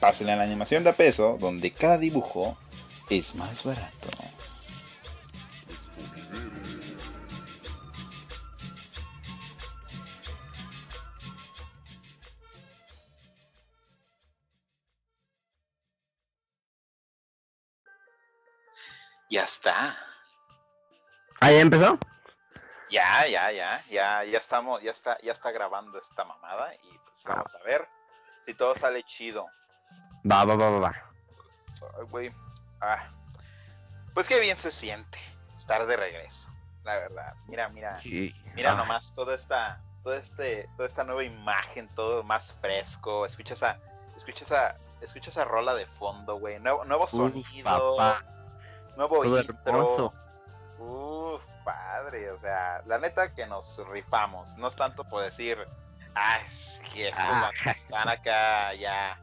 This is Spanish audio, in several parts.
Pásenle a la animación de a peso, donde cada dibujo es más barato. Ya está. ¿Ahí empezó? Ya, ya, ya, ya, ya estamos, ya está, ya está grabando esta mamada y pues Ah. vamos a ver si todo sale chido. Va, va, va, va, va. Ay, güey. Ah. Pues qué bien se siente estar de regreso, la verdad. Mira, mira, Sí. mira Ah, nomás toda esta, todo este, toda esta nueva imagen, todo más fresco. Escucha esa, escucha esa, escucha esa rola de fondo, güey. Nuevo, nuevo Uf, sonido, papá. nuevo Todo intro. hermoso. Uf, padre, o sea, la neta que nos rifamos, no es tanto por decir, ah, es que estos Ah. están acá ya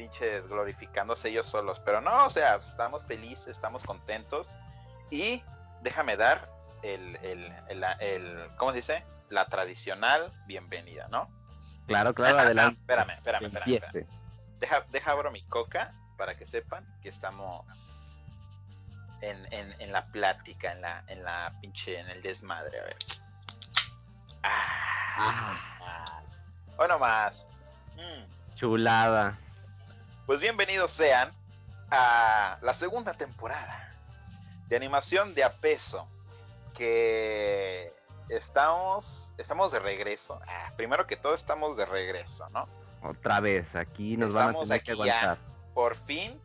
pinches glorificándose ellos solos, pero no, o sea, estamos felices, estamos contentos y déjame dar el, el, el, el- ¿cómo se dice? La tradicional bienvenida, ¿no? Claro, claro, adelante. Espérame, espérame, espérame. espérame. Deja, deja abro mi coca para que sepan que estamos en, en, en la plática, en la, en la pinche, en el desmadre. A ver. Ah, más. Bueno, más. Mm. Chulada. Pues bienvenidos sean a la segunda temporada de animación de a peso. Que estamos, estamos de regreso. Ah, primero que todo, estamos de regreso, ¿no? Otra vez, aquí nos Estamos van a tener que aquí ya. por fin.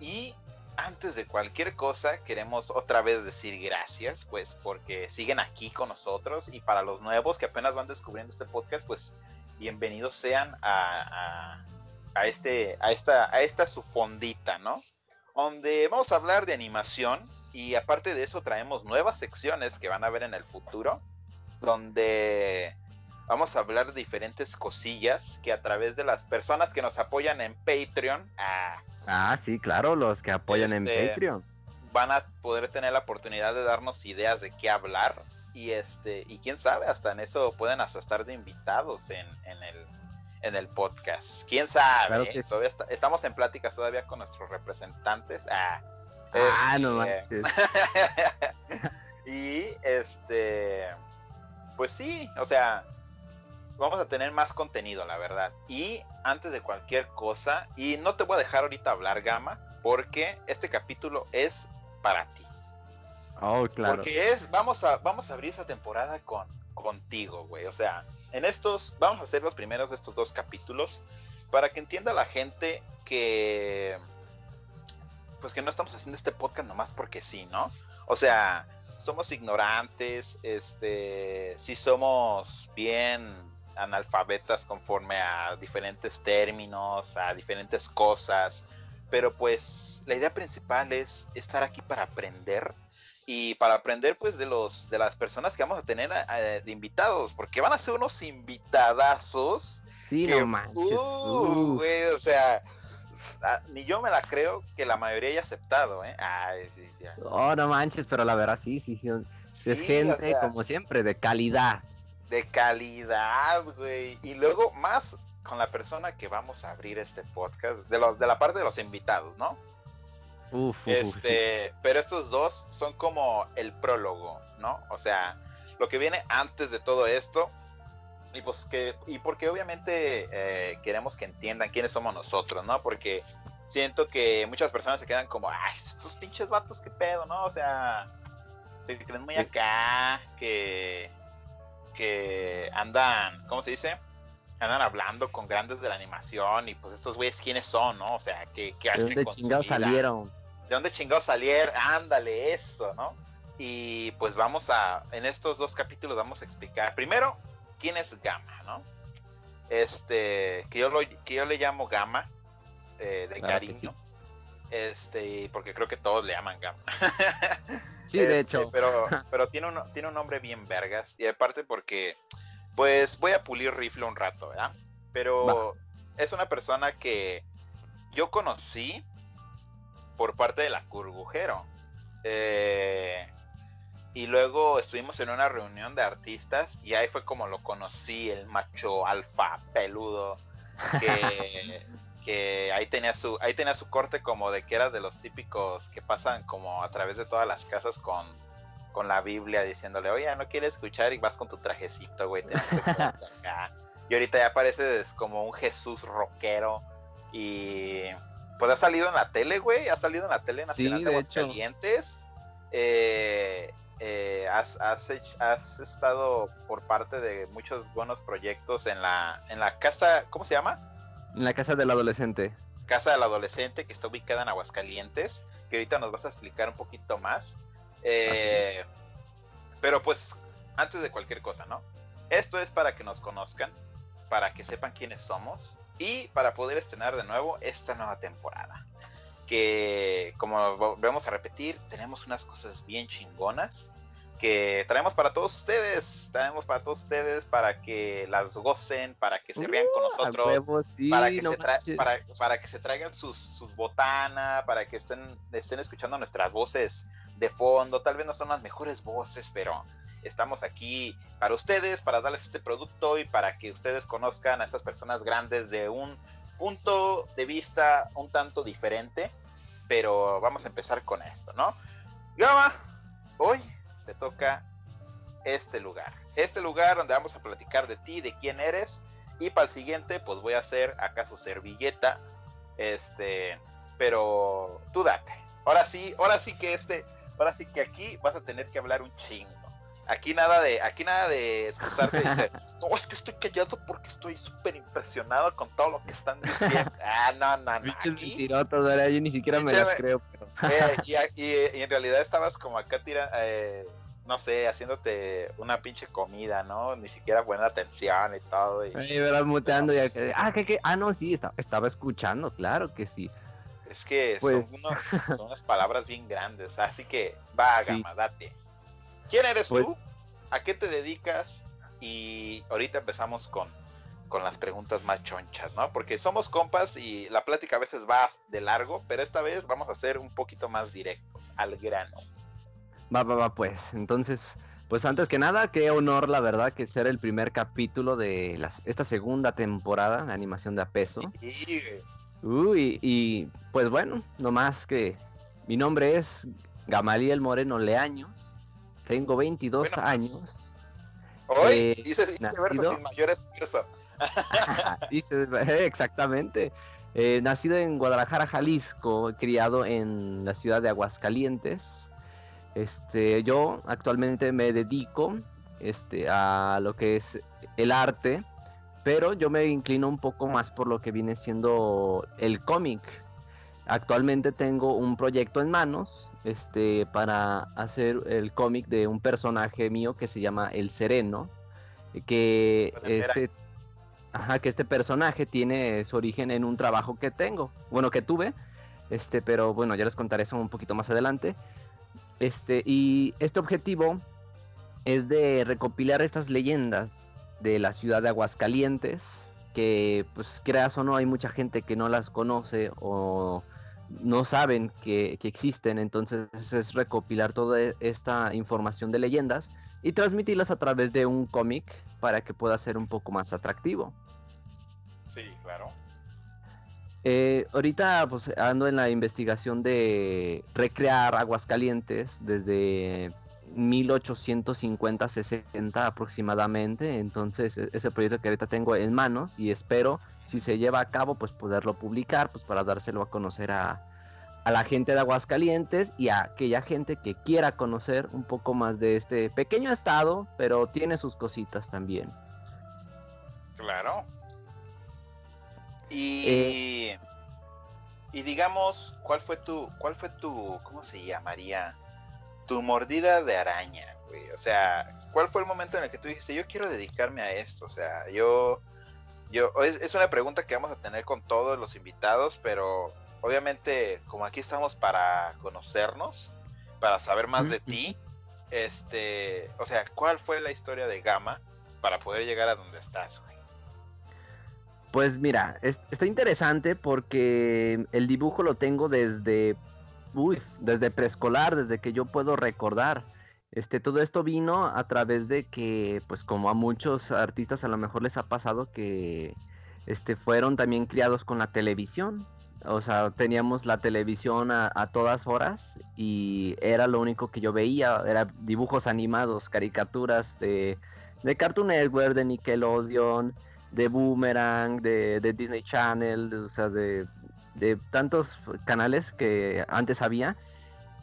Y antes de cualquier cosa, queremos otra vez decir gracias, pues porque siguen aquí con nosotros. Y para los nuevos que apenas van descubriendo este podcast, pues bienvenidos sean a, a, a este, a esta, a esta su fondita, ¿no? Donde vamos a hablar de animación. Y aparte de eso, traemos nuevas secciones que van a ver en el futuro. Donde vamos a hablar de diferentes cosillas que a través de las personas que nos apoyan en Patreon ah, Ah, sí, claro, los que apoyan en Este, Patreon. van a poder tener la oportunidad de darnos ideas de qué hablar y este y quién sabe hasta en eso pueden hasta estar de invitados en, en el en el podcast quién sabe Claro que sí. Todavía está- estamos en pláticas todavía con nuestros representantes ah, Ah, no este, y este, pues sí, o sea, vamos a tener más contenido, la verdad. Y antes de cualquier cosa, y no te voy a dejar ahorita hablar, Gama, porque este capítulo es para ti. Oh, claro. Porque es, vamos a, vamos a abrir esa temporada con, contigo, güey. O sea, en estos, vamos a hacer los primeros de estos dos capítulos para que entienda la gente que, pues que no estamos haciendo este podcast nomás porque sí, ¿no? O sea, somos ignorantes, este, sí somos bien analfabetas conforme a diferentes términos, a diferentes cosas, pero pues la idea principal es estar aquí para aprender y para aprender pues de los de las personas que vamos a tener eh, de invitados, porque van a ser unos invitadazos sí, que, no manches. uh, uh. güey, o sea, ah, ni yo me la creo que la mayoría haya aceptado, ¿eh? Ay, sí, sí, sí. Oh, no manches, pero la verdad sí, sí, sí. es gente, o sea, como siempre, de calidad. de calidad, güey. Y luego más con la persona que vamos a abrir este podcast, de los de la parte de los invitados, ¿no? Uf, uf, uf, sí. Este, pero estos dos son como el prólogo, ¿no? O sea, lo que viene antes de todo esto. Y pues que, y porque obviamente eh, queremos que entiendan quiénes somos nosotros, ¿no? Porque siento que muchas personas se quedan como, ay, estos pinches vatos, qué pedo, ¿no? O sea, se creen muy acá, que, que andan, ¿cómo se dice? Andan hablando con grandes de la animación y pues estos güeyes quiénes son, ¿no? O sea, ¿qué, qué ¿De hacen dónde con su chingados vida? salieron? ¿De dónde chingados salieron? Ándale, eso, ¿no? Y pues vamos a, en estos dos capítulos vamos a explicar, primero, quién es Gama, ¿no? Este, que yo, lo, que yo le llamo Gama, eh, de Claro cariño. Este, porque creo que todos le llaman Gama. Sí, de Este, hecho. Pero, pero tiene, un, tiene un nombre bien vergas. Y aparte porque, pues voy a pulir rifle un rato, ¿verdad? Pero es una persona que yo conocí por parte de la Curgujero. Eh, y luego estuvimos en una reunión de artistas y ahí fue como lo conocí, el macho alfa peludo. Que, que ahí tenía su ahí tenía su corte como de que era de los típicos que pasan como a través de todas las casas con, con la Biblia diciéndole, oye, no quieres escuchar y vas con tu trajecito, güey. acá". Y ahorita ya pareces como un Jesús rockero y pues ha salido en la tele, güey, ha salido en la tele nacional Sí, de. Aguascalientes. Eh, eh, has, has, hecho- has estado por parte de muchos buenos proyectos en la, en la casa, ¿cómo se llama? En la casa del adolescente. Casa del Adolescente, que está ubicada en Aguascalientes, que ahorita nos vas a explicar un poquito más. Eh, pero pues, antes de cualquier cosa, ¿no? Esto es para que nos conozcan, para que sepan quiénes somos y para poder estrenar de nuevo esta nueva temporada. Que, como volvemos a repetir, tenemos unas cosas bien chingonas que traemos para todos ustedes, traemos para todos ustedes para que las gocen, para que se rían con Uh, a nosotros, huevo, sí, para que, no se para, para que se traigan sus, sus botanas, para que estén, estén escuchando nuestras voces de fondo. Tal vez no son las mejores voces, pero estamos aquí para ustedes, para darles este producto y para que ustedes conozcan a estas personas grandes de un punto de vista un tanto diferente. Pero vamos a empezar con esto, ¿no? Gama, hoy te toca este lugar. Este lugar donde vamos a platicar de ti, de quién eres. Y para el siguiente, pues voy a hacer acaso servilleta. Este, pero tú date. Ahora sí, ahora sí que este, ahora sí que aquí vas a tener que hablar un chingo. Aquí nada de, aquí nada de excusarte y decir, no, es que estoy callado porque estoy súper impresionado con todo lo que están diciendo. Ah, no, no, no. Aquí. Yo ni siquiera me las creo. pero- eh, y, y- y en realidad estabas como acá tira, eh, no sé, haciéndote una pinche comida, ¿no? Ni siquiera buena atención y todo. Y Ahí verás muteando y acá, ah, ¿qué, qué? Ah, no, sí, estaba, estaba escuchando, claro que sí. es que Pues- son, unos- son unas palabras bien grandes. Así que va, Sí. Gama, date. ¿Quién eres Pues- tú? ¿A qué te dedicas? Y ahorita empezamos con, con las preguntas más chonchas, ¿no? Porque somos compas y la plática a veces va de largo, pero esta vez vamos a ser un poquito más directos, al grano. Va, va, va, pues. Entonces, pues antes que nada, qué honor, la verdad, que ser el primer capítulo de las, esta segunda temporada de animación de a peso. Y, Uy, y pues bueno, nomás que mi nombre es Gamaliel Moreno Leaños, tengo 22 Bueno, pues, años. Hoy Eh, hice, hice verso nacido- sin mayor esfuerzo. Dice, eh, exactamente. Eh, nacido en Guadalajara, Jalisco, criado en la ciudad de Aguascalientes. Este, yo actualmente me dedico este, a lo que es el arte, pero yo me inclino un poco más por lo que viene siendo el cómic. Actualmente tengo un proyecto en manos este, para hacer el cómic de un personaje mío que se llama El Sereno, que este, ajá, que este personaje tiene su origen en un trabajo que tengo, bueno, que tuve, este, pero bueno, ya les contaré eso un poquito más adelante. Este, y este objetivo es de recopilar estas leyendas de la ciudad de Aguascalientes, que pues creas o no, hay mucha gente que no las conoce o no saben que, que existen, entonces es recopilar toda e- esta información de leyendas y transmitirlas a través de un cómic para que pueda ser un poco más atractivo. Sí, claro. Eh, ahorita pues ando en la investigación de recrear Aguascalientes desde 1850-60 aproximadamente, entonces e- ese proyecto que ahorita tengo en manos y espero si se lleva a cabo pues poderlo publicar pues para dárselo a conocer a, a la gente de Aguascalientes y a aquella gente que quiera conocer un poco más de este pequeño estado, pero tiene sus cositas también. Claro. Y, Eh. y digamos, ¿cuál fue tu, cuál fue tu, cómo se llamaría? Tu mordida de araña, güey. O sea, ¿cuál fue el momento en el que tú dijiste, yo quiero dedicarme a esto? O sea, yo, yo, es, es una pregunta que vamos a tener con todos los invitados, pero obviamente, como aquí estamos para conocernos, para saber más de ti, este, o sea, ¿cuál fue la historia de Gama para poder llegar a donde estás, güey? Pues mira, está interesante porque el dibujo lo tengo desde, uy, desde preescolar, desde que yo puedo recordar. Este, todo esto vino a través de que, pues como a muchos artistas a lo mejor les ha pasado que, este, fueron también criados con la televisión. O sea, teníamos la televisión a, todas horas y era lo único que yo veía, era dibujos animados, caricaturas de, de Cartoon Network, de Nickelodeon, de Boomerang, de, Disney Channel, o sea, de, tantos canales que antes había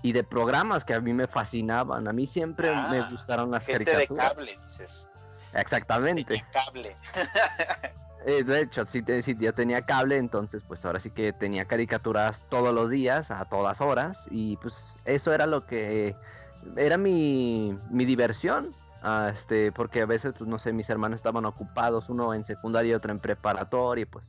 y de programas que a mí me fascinaban. A mí siempre me ah, gustaron las caricaturas. de cable, dices. Exactamente. De cable. Eh, de hecho, sí, sí, ya tenía cable, entonces pues ahora sí que tenía caricaturas todos los días, a todas horas, y pues eso era lo que era mi, mi diversión, ah, este, porque a veces, pues no sé, mis hermanos estaban ocupados, uno en secundaria y otro en preparatoria, y pues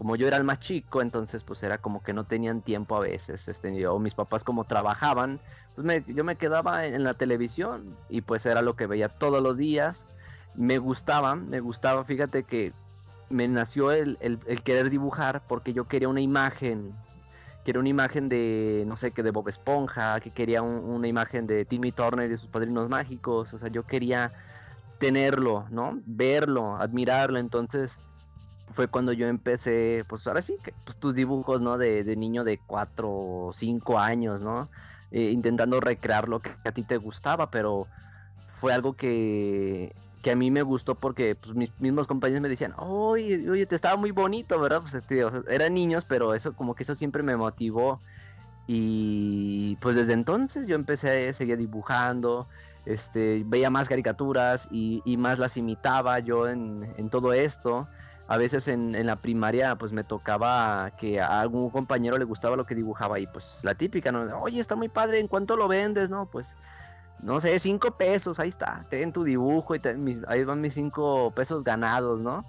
como yo era el más chico, entonces pues era como que no tenían tiempo a veces, este, o mis papás como trabajaban, pues me, yo me quedaba en la televisión y pues era lo que veía todos los días, me gustaba, me gustaba, fíjate que me nació el, querer dibujar porque yo quería una imagen, quería una imagen de, no sé, que de Bob Esponja, que quería una imagen de Timmy Turner y sus padrinos mágicos, o sea, yo quería tenerlo, ¿no? Verlo, admirarlo, entonces fue cuando yo empecé, pues ahora sí, pues tus dibujos, ¿no? De, niño de 4 o 5 años, ¿no? Eh, intentando recrear lo que a ti te gustaba, pero fue algo que que a mí me gustó porque pues, mis mismos compañeros me decían, oye, oye, te estaba muy bonito, ¿verdad? Pues este, eran niños, pero eso como que eso siempre me motivó. Y pues desde entonces yo empecé, seguir dibujando, este, veía más caricaturas y, más las imitaba yo en, todo esto. A veces en, en, la primaria pues me tocaba que a algún compañero le gustaba lo que dibujaba y pues la típica, ¿no? Oye, está muy padre, ¿en cuánto lo vendes? No, pues no sé, cinco pesos, ahí está, ten tu dibujo y ahí van mis cinco pesos ganados, ¿no?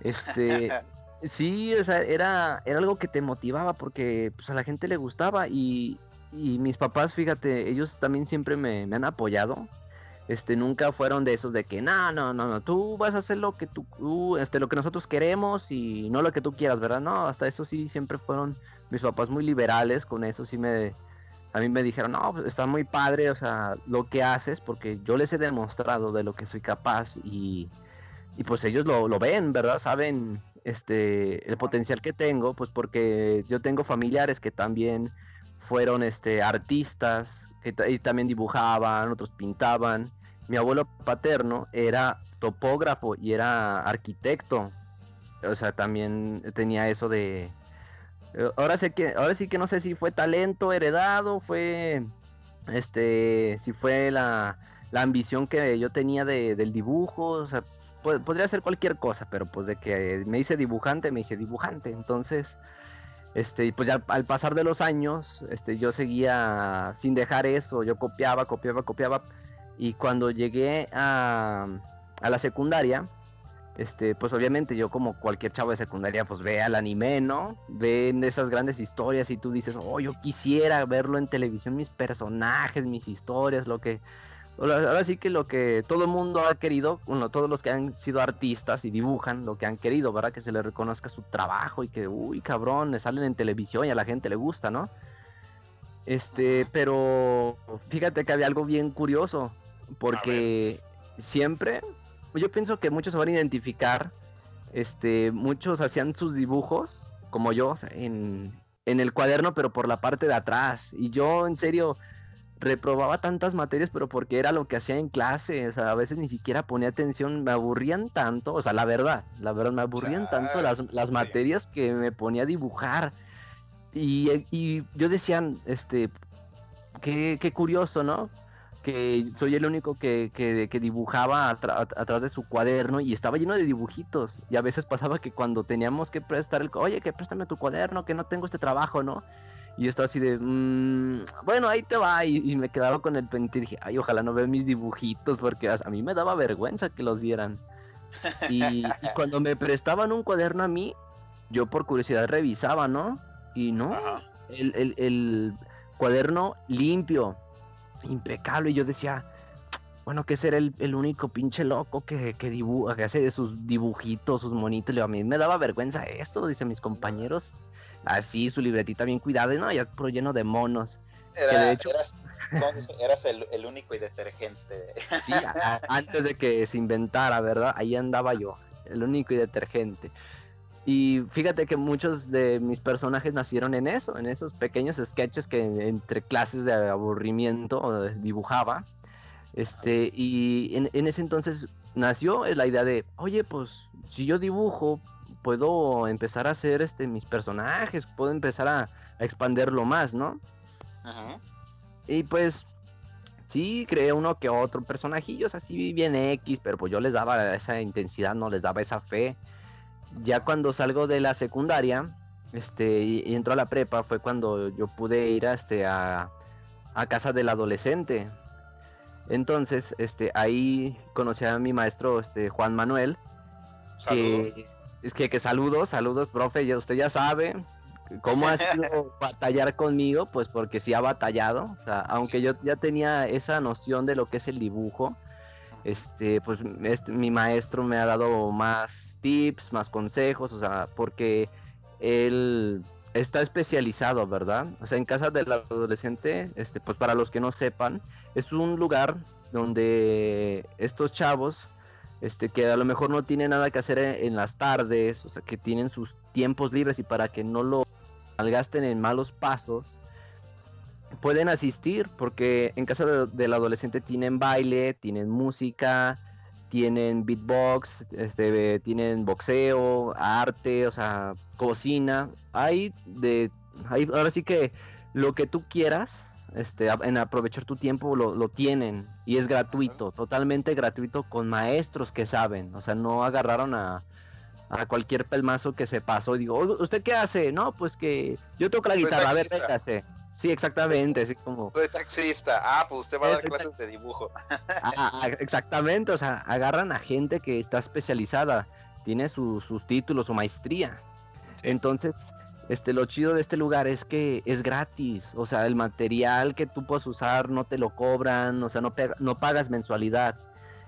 Este, sí, o sea, era, era algo que te motivaba porque pues, a la gente le gustaba y, mis papás, fíjate, ellos también siempre me, han apoyado. Este, nunca fueron de esos de que, no, no, no, no, tú vas a hacer lo que tú, este, lo que nosotros queremos y no lo que tú quieras, ¿verdad? No, hasta eso sí, siempre fueron mis papás muy liberales, con eso sí me, a mí me dijeron, no, pues está muy padre, o sea, lo que haces, porque yo les he demostrado de lo que soy capaz y, pues ellos lo, ven, ¿verdad? Saben este, el potencial que tengo, pues porque yo tengo familiares que también fueron este, artistas, que y también dibujaban, otros pintaban. Mi abuelo paterno era topógrafo y era arquitecto, o sea, también tenía eso de, eh, ahora sé que, ahora sí que no sé si fue talento heredado, fue este, si fue la, ambición que yo tenía de, del dibujo, o sea, podría ser cualquier cosa, pero pues de que me hice dibujante, me hice dibujante. Entonces, este, pues ya al pasar de los años, este, yo seguía sin dejar eso, yo copiaba, copiaba, copiaba. Y cuando llegué a, a la secundaria, este, pues obviamente yo como cualquier chavo de secundaria, pues ve al anime, ¿no? Ven esas grandes historias y tú dices, oh, yo quisiera verlo en televisión, mis personajes, mis historias, lo que... Ahora sí que lo que todo el mundo ha querido, bueno, todos los que han sido artistas y dibujan, lo que han querido, ¿verdad? Que se les reconozca su trabajo y que, uy, cabrón, le salen en televisión y a la gente le gusta, ¿no? Este, pero fíjate que había algo bien curioso, porque siempre yo pienso que muchos se van a identificar. Este, muchos hacían sus dibujos, como yo, en, el cuaderno, pero por la parte de atrás. Y yo, en serio, reprobaba tantas materias, pero porque era lo que hacía en clase. O sea, a veces ni siquiera ponía atención, me aburrían tanto. O sea, la verdad, la verdad, me aburrían tanto las, materias que me ponía a dibujar. Y, y yo decía, este, qué, qué curioso, ¿no? que soy el único que, que, dibujaba atrás de su cuaderno y estaba lleno de dibujitos. Y a veces pasaba que cuando teníamos que prestar el, oye, que préstame tu cuaderno, que no tengo este trabajo, ¿no? Y yo estaba así de, mm, bueno, ahí te va. Y, me quedaba con el pendiente y dije, ay, ojalá no vean mis dibujitos, porque a, mí me daba vergüenza que los vieran. Y, y, cuando me prestaban un cuaderno a mí, yo por curiosidad revisaba, ¿no? Y no, el, el- el cuaderno limpio, impecable. Y yo decía, bueno, que ser el, el único pinche loco que, que dibuja, que hace sus dibujitos, sus monitos. A mí me daba vergüenza eso, dice mis compañeros. Así, su libretita bien cuidada, y no, ya puro lleno de monos. Era, de hecho- eras. Eras el, el único y detergente. Sí, a- antes de que se inventara, ¿verdad? Ahí andaba yo, el único y detergente. Y fíjate que muchos de mis personajes nacieron en eso, en esos pequeños sketches que entre clases de aburrimiento dibujaba. Este, y en, en ese entonces nació la idea de, oye, pues si yo dibujo, puedo empezar a hacer este, mis personajes, puedo empezar a, a expanderlo más, ¿no? Ajá. Y pues sí, creé uno que otro personajillos así bien X, pero pues yo les daba esa intensidad, no les daba esa fe. Ya cuando salgo de la secundaria, este, y, y entro a la prepa, fue cuando yo pude ir a, este, a, a casa del adolescente. Entonces, este, ahí conocí a mi maestro, este, Juan Manuel, Saludos. que es que, que saludos, saludos, profe, ya usted ya sabe cómo ha sido batallar conmigo, pues porque sí ha batallado, o sea, aunque yo ya tenía esa noción de lo que es el dibujo, este, pues este, mi maestro me ha dado más tips, más consejos, o sea, porque él está especializado, ¿verdad? O sea, en casa del adolescente, este, pues para los que no sepan, es un lugar donde estos chavos este, que a lo mejor no tienen nada que hacer en, las tardes, o sea, que tienen sus tiempos libres y para que no lo malgasten en malos pasos, pueden asistir, porque en casa de- del adolescente tienen baile, tienen música, tienen beatbox, este, tienen boxeo, arte, o sea, cocina, hay de, hay, ahora sí que lo que tú quieras, este, en aprovechar tu tiempo lo, lo tienen y es gratuito, totalmente gratuito con maestros que saben, o sea, no agarraron a, a cualquier pelmazo que se pasó y digo, "Oiga, ¿usted qué hace? No, pues que yo toco la Soy guitarra, a ver, véngase. Sí, exactamente, así como... Soy taxista. Ah, pues usted va a dar tax- clases de dibujo. Ah, ah, exactamente, o sea, agarran a gente que está especializada, tiene su- sus títulos, su maestría. Entonces, este, lo chido de este lugar es que es gratis, o sea, el material que tú puedes usar no te lo cobran, o sea, no, no pagas mensualidad.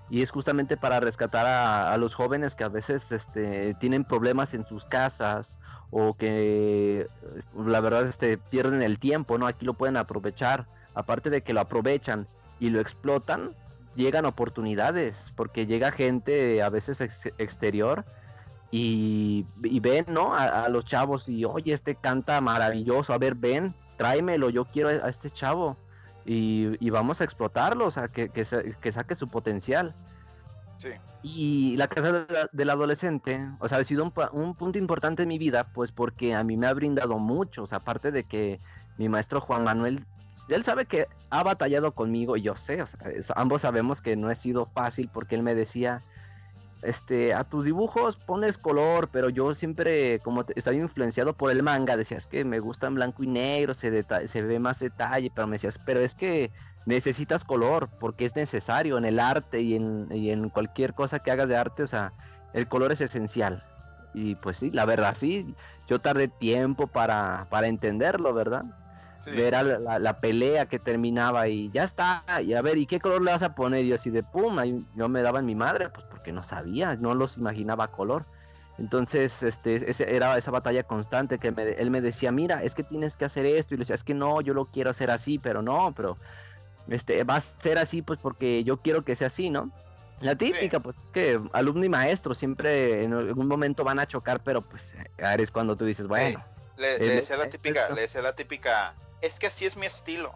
Y es justamente para rescatar a, los jóvenes que a veces este, tienen problemas en sus casas o que eh, la verdad este, pierden el tiempo, ¿no? Aquí lo pueden aprovechar. Aparte de que lo aprovechan y lo explotan, llegan oportunidades, porque llega gente a veces ex- exterior y, y ven, ¿no? A, a los chavos y, oye, este canta maravilloso, a ver, ven, tráemelo, yo quiero a este chavo y, y vamos a explotarlo, o sea, que, que, sa- que saque su potencial. Sí. Y la casa de la- del adolescente, o sea, ha sido un, punto importante en mi vida, pues porque a mí me ha brindado mucho, o sea, aparte de que mi maestro Juan Manuel, él sabe que ha batallado conmigo, y yo sé, o sea, es- ambos sabemos que no ha sido fácil porque él me decía, este, a tus dibujos pones color, pero yo siempre, como estaba influenciado por el manga, decías que me gusta en blanco y negro, se, se ve más detalle, pero me decías, pero es que necesitas color, porque es necesario en el arte y en, y en cualquier cosa que hagas de arte, o sea, el color es esencial. Y pues sí, la verdad sí, yo tardé tiempo para, para entenderlo, ¿verdad? Sí. la, la- la pelea que terminaba y ya está, y a ver, ¿y qué color le vas a poner? Y yo así de pum, ahí yo me daba en mi madre, pues porque no sabía, no los imaginaba color. Entonces, este, ese, era esa batalla constante que me- él me decía, mira, es que tienes que hacer esto, y le decía, es que no, yo lo quiero hacer así, pero no, pero este, va a ser así, pues porque yo quiero que sea así, ¿no? La típica, pues es que alumno y maestro siempre en algún momento van a chocar, pero pues eres cuando tú dices, bueno, Le, Eh, le me- decía la típica, esto- le decía la típica, es que así es mi estilo.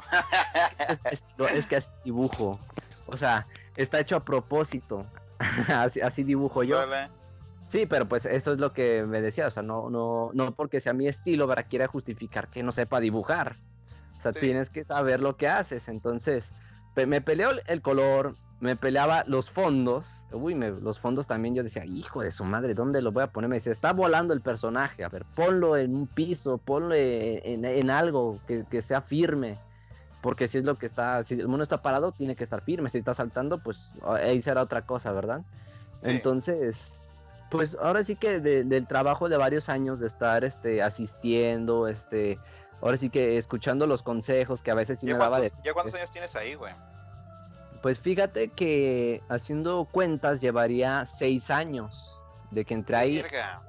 es, es- es que es dibujo. O sea, está hecho a propósito. así, así dibujo yo. Sí, pero pues eso es lo que me decía. O sea, no, no, no porque sea mi estilo, para quiera justificar que no sepa dibujar. O sea, Sí. tienes que saber lo que haces. Entonces, me peleó el- el color, me peleaba los fondos. Uy, me- los fondos también yo decía, hijo de su madre, ¿dónde lo voy a poner? Me decía, está volando el personaje. A ver, ponlo en un piso, ponlo en, en algo que, que sea firme. Porque si es lo que está, si el mono está parado, tiene que estar firme. Si está saltando, pues ahí será otra cosa, ¿verdad? Sí. Entonces, Pues ahora sí que de- del trabajo de varios años de estar este, asistiendo, este, ahora sí que escuchando los consejos que a veces sí ¿Ya me daba de... ya cuántos años tienes ahí, güey? Pues fíjate que haciendo cuentas llevaría seis años de que entré ahí Verga.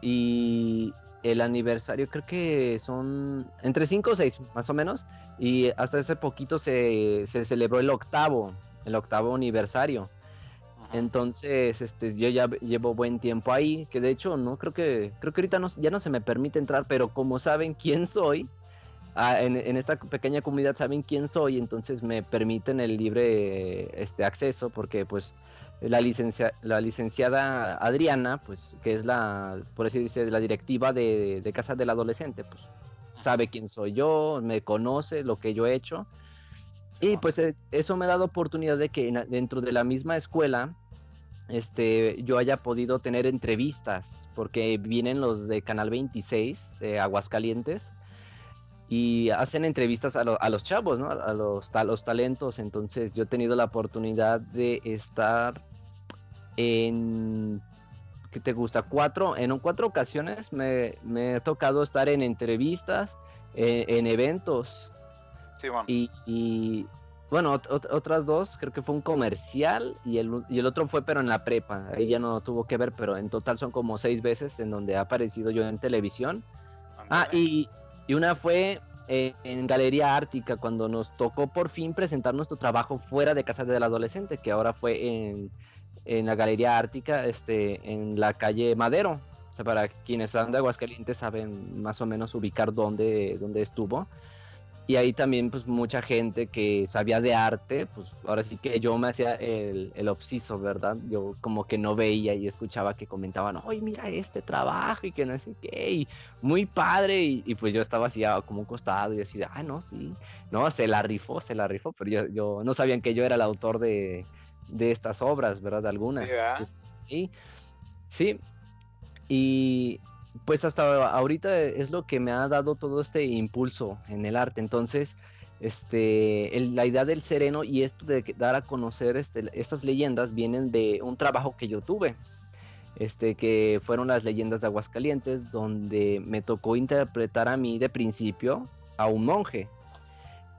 y el aniversario creo que son entre cinco o seis más o menos y hasta hace poquito se, se celebró el octavo, el octavo aniversario. Ajá. Entonces, este, yo ya llevo buen tiempo ahí, que de hecho no creo que creo que ahorita no, ya no se me permite entrar, pero como saben quién soy, ah, en, en esta pequeña comunidad saben quién soy, entonces me permiten el libre este acceso porque pues la licencia, la licenciada Adriana, pues que es la por así decir la directiva de, de casa del adolescente, pues sabe quién soy yo, me conoce lo que yo he hecho. Y pues eso me ha dado oportunidad de que en- dentro de la misma escuela este, yo haya podido tener entrevistas, porque vienen los de Canal 26 de Aguascalientes y hacen entrevistas a, lo- a los chavos, ¿no? A los, a los talentos. Entonces yo he tenido la oportunidad de estar en, ¿qué te gusta? Cuatro, en cuatro ocasiones me, me ha tocado estar en entrevistas, eh, en eventos. Simón. Y, y, bueno, ot- ot- otras dos, creo que fue un comercial y el, y el otro fue pero en la prepa. Ahí ya no tuvo que ver, pero en total son como seis veces en donde ha aparecido yo en televisión. Ah, y, y una fue eh, en Galería Ártica, cuando nos tocó por fin presentar nuestro trabajo fuera de Casa del Adolescente, que ahora fue en, en la Galería Ártica, este, en la calle Madero. O sea, para quienes son de Aguascalientes saben más o menos ubicar dónde, dónde estuvo. Y ahí también, pues, mucha gente que sabía de arte, pues, ahora sí que yo me hacía el, el obsiso, ¿verdad? Yo como que no veía y escuchaba que comentaban, oye, mira este trabajo y que no sé qué, y muy padre, y, y pues yo estaba así ah, como un costado y así de, ah, no, sí, no, se la rifó, se la rifó, pero yo, yo no sabían que yo era el autor de, de estas obras, ¿verdad? De algunas. Sí, ¿verdad? Sí, sí. Y pues hasta ahorita es lo que me ha dado todo este impulso en el arte. Entonces, este, el- la idea del sereno y esto de dar a conocer este, estas leyendas vienen de un trabajo que yo tuve. Este, que fueron las leyendas de Aguascalientes, donde me tocó interpretar a mí de principio a un monje.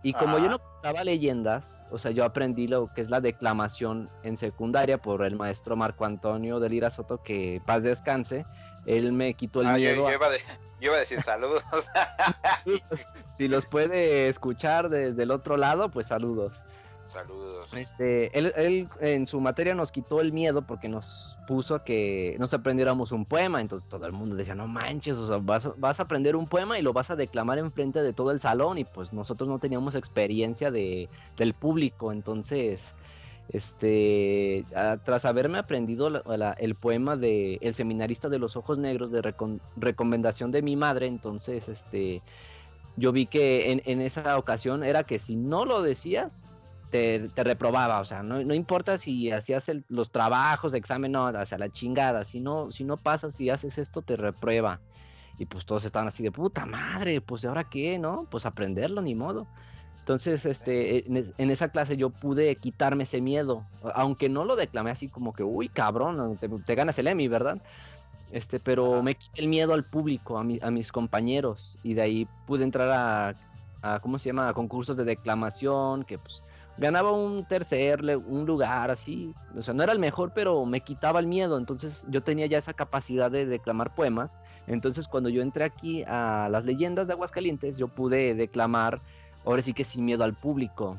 Y como yo Ah. no contaba leyendas, o sea, yo aprendí lo que es la declamación en secundaria por el maestro Marco Antonio de Lira Soto, que paz descanse. Él me quitó el Ah, miedo. yo iba de- yo iba a decir saludos. si los puede escuchar desde el otro lado, pues saludos. saludos. Este, él, él en su materia nos quitó el miedo porque nos puso a que nos aprendiéramos un poema. Entonces todo el mundo decía, no manches, o sea, vas, a- vas a aprender un poema y lo vas a declamar enfrente de todo el salón. Y pues nosotros no teníamos experiencia de, del público. Entonces, este, tras haberme aprendido el poema de El seminarista de los ojos negros de recomendación de mi madre, entonces, este, yo vi que en, esa ocasión era que si no lo decías, te, reprobaba, o sea, no, importa si hacías los trabajos de examen, no, o sea, la chingada, si no, si no pasas y haces esto, te reprueba. Y pues todos estaban así de puta madre, pues ¿y ahora qué, no? Pues aprenderlo, ni modo. Entonces, este, en, es- en esa clase yo pude quitarme ese miedo, aunque no lo declamé así como que, uy, cabrón, te, te ganas el Emmy, ¿verdad? Este, pero Ajá. me quité el miedo al público, a, mi- a mis compañeros, y de ahí pude entrar a, a, ¿cómo se llama? A concursos de declamación, que pues ganaba un tercer un lugar así, o sea, no era el mejor, pero me quitaba el miedo, entonces yo tenía ya esa capacidad de declamar poemas, entonces cuando yo entré aquí a las leyendas de Aguascalientes, yo pude declamar, ahora sí que sin miedo al público,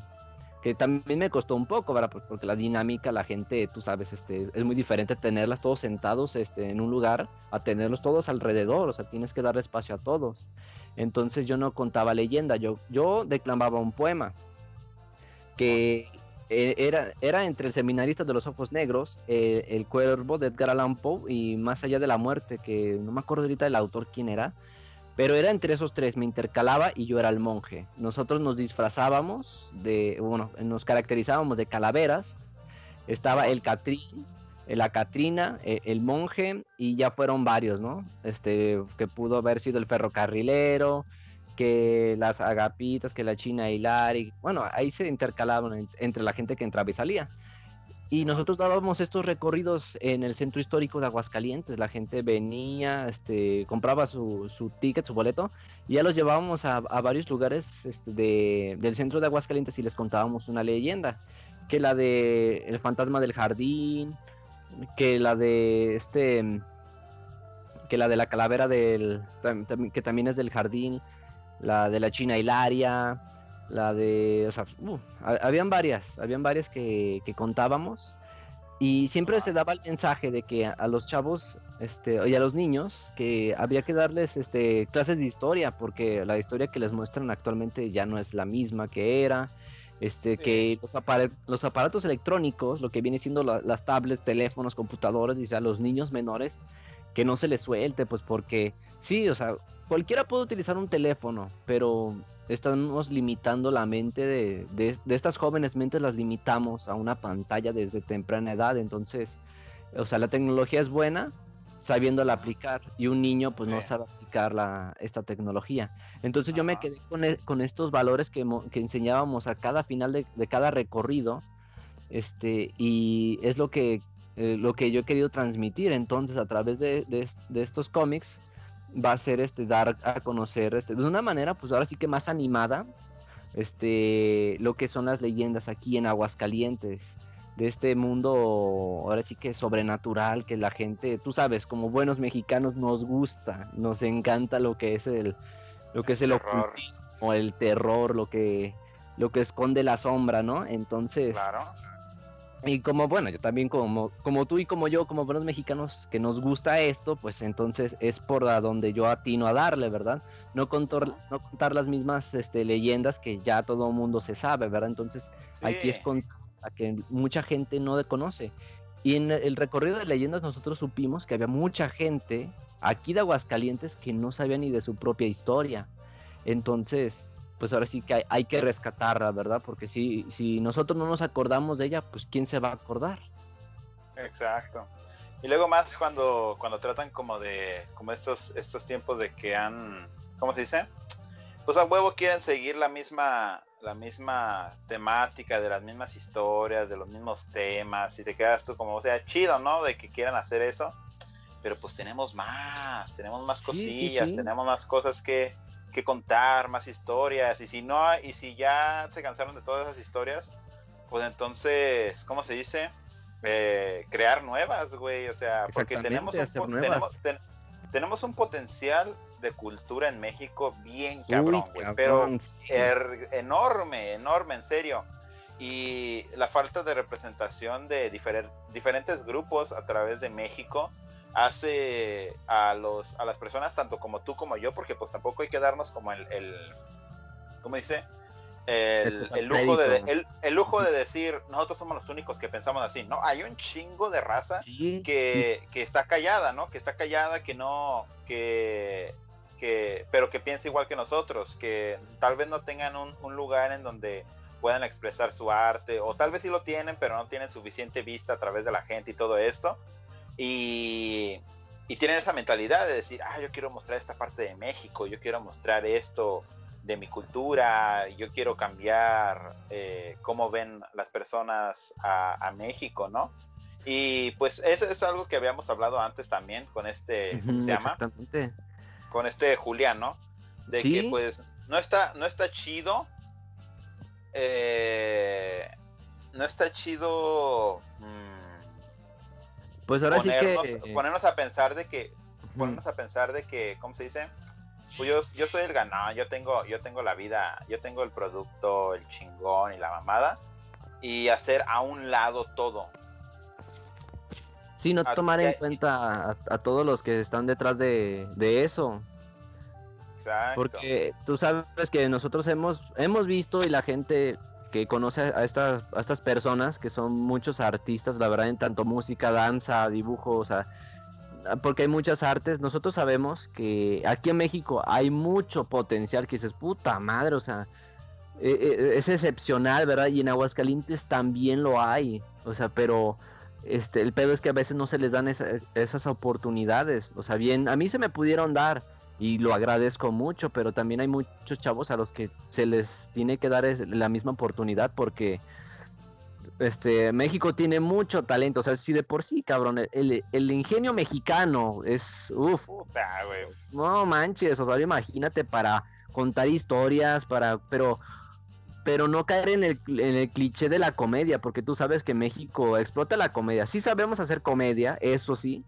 que también me costó un poco, ¿verdad? Porque la dinámica, la gente, tú sabes, este, es- muy diferente tenerlas todos sentados este, en un lugar a tenerlos todos alrededor, o sea, tienes que dar espacio a todos. Entonces yo no contaba leyenda, yo, yo declamaba un poema que eh, era, era entre el seminarista de los ojos negros, eh, el cuervo de Edgar Allan Poe y Más allá de la muerte, que no me acuerdo ahorita del autor quién era, pero era entre esos tres, me intercalaba y yo era el monje. Nosotros nos disfrazábamos de, bueno, nos caracterizábamos de calaveras, estaba el Catrín, la Catrina, eh, el monje y ya fueron varios, ¿no? Este, que pudo haber sido el ferrocarrilero, que las agapitas, que la china Hilari, bueno, ahí se intercalaban en- entre la gente que entraba y salía. Y nosotros dábamos estos recorridos en el centro histórico de Aguascalientes. La gente venía, este, compraba su, su ticket, su boleto, y ya los llevábamos a, varios lugares este, de, del centro de Aguascalientes y les contábamos una leyenda. Que la de El fantasma del jardín, que la de este que la de la calavera del que también es del jardín, la de la China Hilaria, la de, o sea, uh, habían varias, habían varias que, que contábamos y siempre se daba el mensaje de que a, los chavos este, y a los niños que había que darles este, clases de historia porque la historia que les muestran actualmente ya no es la misma que era. Este, que los, los, aparatos electrónicos, lo que viene siendo las tablets, teléfonos, computadores, dice a los niños menores que no se les suelte, pues porque sí, o sea, cualquiera puede utilizar un teléfono, pero estamos limitando la mente de, de, estas jóvenes mentes, las limitamos a una pantalla desde temprana edad, entonces, o sea, la tecnología es buena sabiéndola aplicar y un niño pues no sabe aplicar la, esta tecnología. Entonces yo me quedé con, e, con estos valores que, que, enseñábamos a cada final de, de, cada recorrido este, y es lo que, eh, lo que yo he querido transmitir. Entonces a través de, de estos cómics va a ser este dar a conocer este de una manera pues ahora sí que más animada este lo que son las leyendas aquí en Aguascalientes de este mundo ahora sí que sobrenatural que la gente tú sabes como buenos mexicanos nos gusta nos encanta lo que es el lo que es el o el terror lo que lo que esconde la sombra no entonces claro y como, bueno, yo también como, como tú y como yo, como buenos mexicanos que nos gusta esto, pues entonces es por a donde yo atino a darle, ¿verdad? No, contar, no contar las mismas este, leyendas que ya todo el mundo se sabe, ¿verdad? Entonces aquí es contar a que mucha gente no conoce. Y en el recorrido de leyendas nosotros supimos que había mucha gente aquí de Aguascalientes que no sabía ni de su propia historia. Entonces, pues ahora sí que hay, que rescatarla, ¿verdad? Porque si, si nosotros no nos acordamos de ella, pues ¿quién se va a acordar? Exacto. Y luego más cuando, cuando tratan como de, como estos, estos tiempos de que han, ¿cómo se dice? Pues a huevo quieren seguir la misma, la misma temática, de las mismas historias, de los mismos temas, y te quedas tú como, o sea, chido, ¿no? De que quieran hacer eso, pero pues tenemos más, tenemos más cosillas, tenemos más cosas que, que contar, más historias, y si no, y si ya se cansaron de todas esas historias, pues entonces, ¿cómo se dice? Eh, crear nuevas, güey, o sea, porque tenemos un, tenemos, tenemos un potencial de cultura en México bien cabrón, pero er, enorme, enorme, en serio. Y la falta de representación de diferentes grupos a través de México, hace a los a las personas tanto como tú como yo porque pues tampoco hay que darnos como el, el ¿cómo dice? El, lujo de el, lujo de decir nosotros somos los únicos que pensamos así no hay un chingo de raza que, está callada no que está callada que no que que pero que piensa igual que nosotros que tal vez no tengan un, un lugar en donde puedan expresar su arte o tal vez sí lo tienen pero no tienen suficiente vista a través de la gente y todo esto y, tienen esa mentalidad de decir, ah, yo quiero mostrar esta parte de México, yo quiero mostrar esto de mi cultura, yo quiero cambiar eh, cómo ven las personas a, México, ¿no? Y pues eso es algo que habíamos hablado antes también con este, ¿cómo se llama? Con este Julián, ¿no? De que pues no está, no está chido. Eh, no está chido. Pues ahora sí que... Ponernos a pensar de que... Ponernos a pensar de que, ¿cómo se dice? Pues yo, yo soy el ganado, yo tengo, yo tengo la vida, yo tengo el producto, el chingón y la mamada. Y hacer a un lado todo. Sí, no tomar en cuenta a, todos los que están detrás de, de eso. Exacto. Porque tú sabes que nosotros hemos, hemos visto y la gente que conoce a estas, a estas personas que son muchos artistas, la verdad, en tanto música, danza, dibujo, o sea, porque hay muchas artes. Nosotros sabemos que aquí en México hay mucho potencial que dices, puta madre, o sea, e, e, es excepcional, ¿verdad? Y en Aguascalientes también lo hay, o sea, pero este, el pedo es que a veces no se les dan esas oportunidades, o sea, bien, a mí se me pudieron dar, y lo agradezco mucho, pero también hay muchos chavos a los que se les tiene que dar la misma oportunidad porque este, México tiene mucho talento, o sea, sí de por sí, cabrón, el, el ingenio mexicano es, uff, no manches, o sea, imagínate para contar historias, para, pero, pero no caer en el, en el cliché de la comedia, porque tú sabes que México explota la comedia, sí sabemos hacer comedia, eso sí,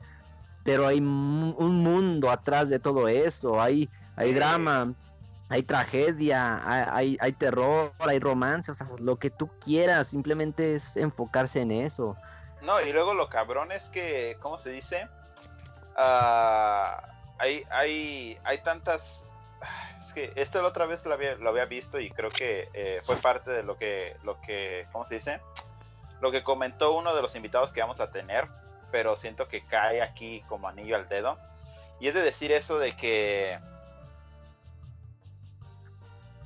pero hay un mundo atrás de todo eso, hay, hay drama, hay tragedia, hay, hay, terror, hay romance, o sea, lo que tú quieras, simplemente es enfocarse en eso. No, y luego lo cabrón es que, ¿cómo se dice? Ah, hay, hay, hay tantas. Es que esto la otra vez lo había, lo había visto y creo que eh, fue parte de lo que, lo que, ¿cómo se dice? Lo que comentó uno de los invitados que vamos a tener, pero siento que cae aquí como anillo al dedo. Y es de decir eso de que.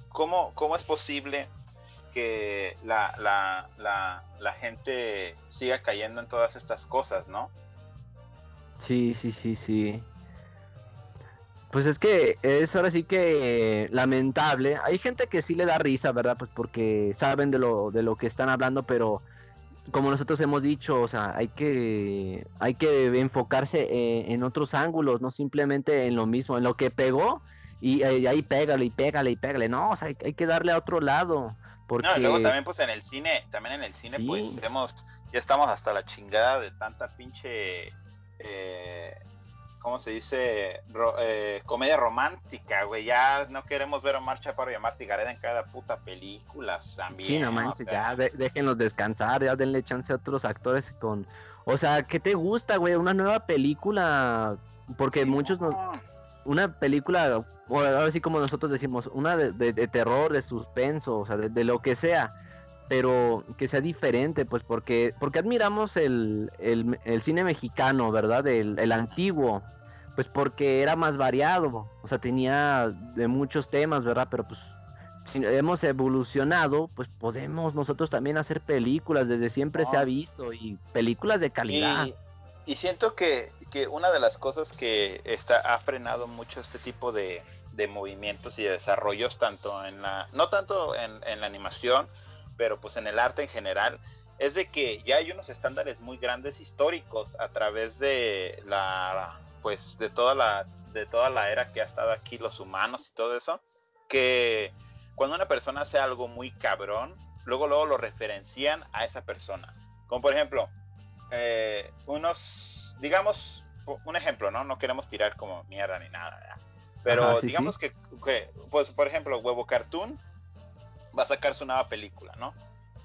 ¿Cómo, cómo es posible que la, la, la, gente siga cayendo en todas estas cosas, ¿no? Sí, sí, sí, sí. Pues es que es ahora sí que lamentable. Hay gente que sí le da risa, ¿verdad? Pues porque saben de lo, de lo que están hablando, pero como nosotros hemos dicho, o sea, hay que, hay que enfocarse eh, en otros ángulos, no simplemente en lo mismo, en lo que pegó, y, eh, ahí pégale y pégale y pégale. No, o sea, hay, hay que darle a otro lado. Porque... No, y luego también pues en el cine, también en el cine Sí. pues hemos, ya estamos hasta la chingada de tanta pinche, eh, ¿cómo se dice? Ro- eh, comedia romántica, güey, ya no queremos ver a Omar Chaparro y a Marty Gareda en cada puta película también. Sí, no o manches, sea, ya de- déjenlos descansar, ya denle chance a otros actores con... O sea, ¿qué te gusta, güey? Una nueva película, porque sí, muchos nos... no. Una película, o ahora sí como nosotros decimos, una de, de- de terror, de suspenso, o sea, de, de lo que sea, pero que sea diferente, pues porque porque admiramos el, el, el cine mexicano, ¿verdad? El, el antiguo, pues porque era más variado, o sea, tenía de muchos temas, ¿verdad? Pero pues si hemos evolucionado, pues podemos nosotros también hacer películas, desde siempre se ha visto, y películas de calidad. Y, y siento que, que una de las cosas que está, ha frenado mucho este tipo de, de movimientos y de desarrollos, tanto en la, no tanto en, en la animación, pero pues en el arte en general, es de que ya hay unos estándares muy grandes históricos a través de la, pues de toda la, de toda la era que ha estado aquí los humanos y todo eso, que cuando una persona hace algo muy cabrón, luego luego lo referencian a esa persona. Como por ejemplo, eh, unos, digamos, un ejemplo, ¿no? No queremos tirar como mierda ni nada, ¿verdad? Pero Ajá, sí, digamos Que, que, pues, por ejemplo, Huevo Cartoon va a sacar su nueva película, ¿no?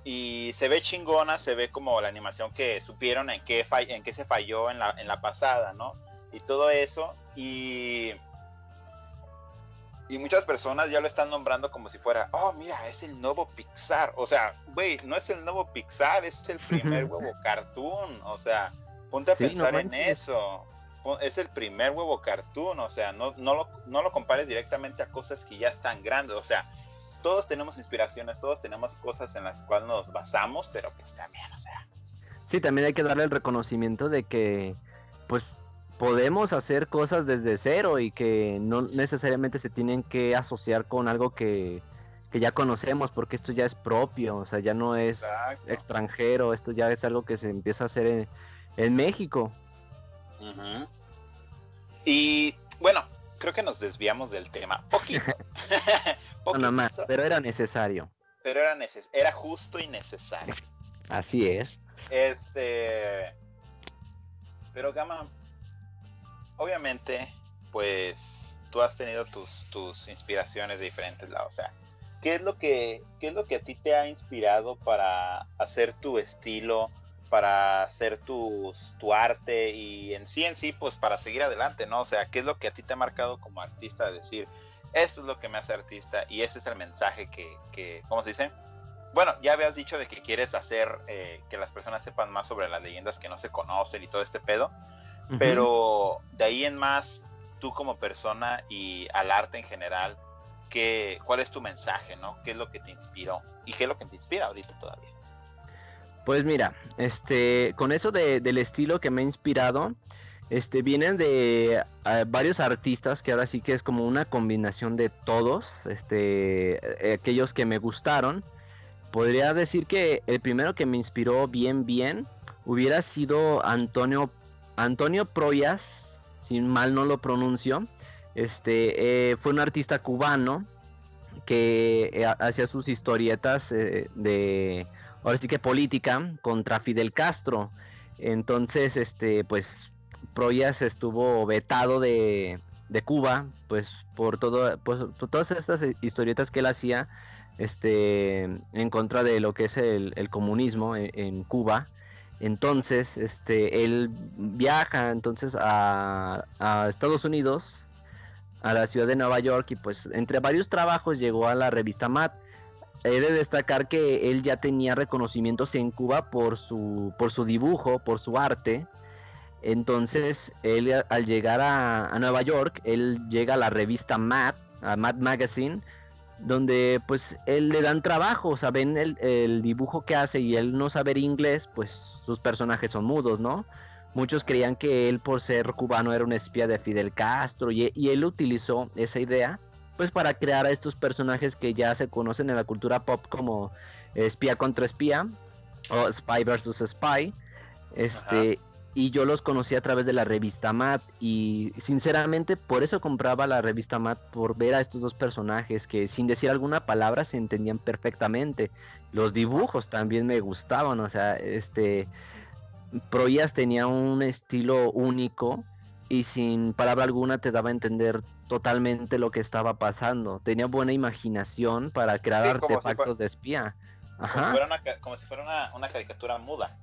Y se ve chingona, se ve como la animación que supieron en qué, en qué se falló en la, en la pasada, ¿no? Y todo eso. Y, y muchas personas ya lo están nombrando como si fuera, oh, mira, es el nuevo Pixar. O sea, güey, no es el nuevo Pixar, es el primer huevo cartoon. O sea, ponte a Sí, no pensar en manches. eso. Es el primer huevo cartoon, o sea, no, no, lo, no lo compares directamente a cosas que ya están grandes. O sea, todos tenemos inspiraciones, todos tenemos cosas en las cuales nos basamos, pero pues también, o sea. Sí, también hay que darle el reconocimiento de que, pues, podemos hacer cosas desde cero y que no necesariamente se tienen que asociar con algo que, que ya conocemos, porque esto ya es propio, o sea, ya no es Exacto. extranjero, esto ya es algo que se empieza a hacer en, en México. Y bueno, creo que nos desviamos del tema. Poquito. No, nada más, Poquitito, pero era necesario. pero era, neces- era justo y necesario. Así es. Este. Pero Gama, obviamente, pues tú has tenido tus, tus inspiraciones de diferentes lados. O sea, ¿qué es lo que, qué es lo que a ti te ha inspirado para hacer tu estilo, para hacer tus, tu arte y en sí en sí, pues para seguir adelante, ¿no? O sea, ¿qué es lo que a ti te ha marcado como artista? Decir, esto es lo que me hace artista y ese es el mensaje que, que ¿cómo se dice? Bueno, ya habías dicho de que quieres hacer eh, que las personas sepan más sobre las leyendas que no se conocen y todo este pedo, pero de ahí en más, tú como persona y al arte en general, ¿qué, ¿cuál es tu mensaje, no? ¿Qué es lo que te inspiró? ¿Y qué es lo que te inspira ahorita todavía? Pues mira, este, con eso de- del estilo que me ha inspirado, este, vienen de eh, varios artistas que ahora sí que es como una combinación de todos, este, eh, aquellos que me gustaron, podría decir que el primero que me inspiró bien, bien, hubiera sido Antonio, Antonio Proyas, si mal no lo pronuncio. Este eh, fue un artista cubano que hacía sus historietas de, ahora sí que política contra Fidel Castro. Entonces, este, pues Proyas estuvo vetado de, Cuba, pues por todo, pues, todas estas historietas que él hacía, este, en contra de lo que es el, comunismo en, en, Cuba. Entonces, este, él viaja entonces a, a Estados Unidos a la ciudad de Nueva York y pues entre varios trabajos llegó a la revista Mad. He de destacar que él ya tenía reconocimientos en Cuba por su, por su dibujo, por su arte. Entonces, él al llegar a, Nueva York, él llega a la revista Mad, a Mad Magazine, donde pues él le dan trabajo, o sea, ven el, el dibujo que hace y él no saber inglés, pues sus personajes son mudos, ¿no? Muchos creían que él por ser cubano era un espía de Fidel Castro y, él utilizó esa idea pues para crear a estos personajes que ya se conocen en la cultura pop como espía contra espía o spy versus spy. Este, y yo los conocí a través de la revista Matt y sinceramente por eso compraba la revista Matt por ver a estos dos personajes que sin decir alguna palabra se entendían perfectamente. Los dibujos también me gustaban, o sea, este Proyas tenía un estilo único y sin palabra alguna te daba a entender totalmente lo que estaba pasando. Tenía buena imaginación para crear artefactos de espía. Como si fuera una, caricatura muda.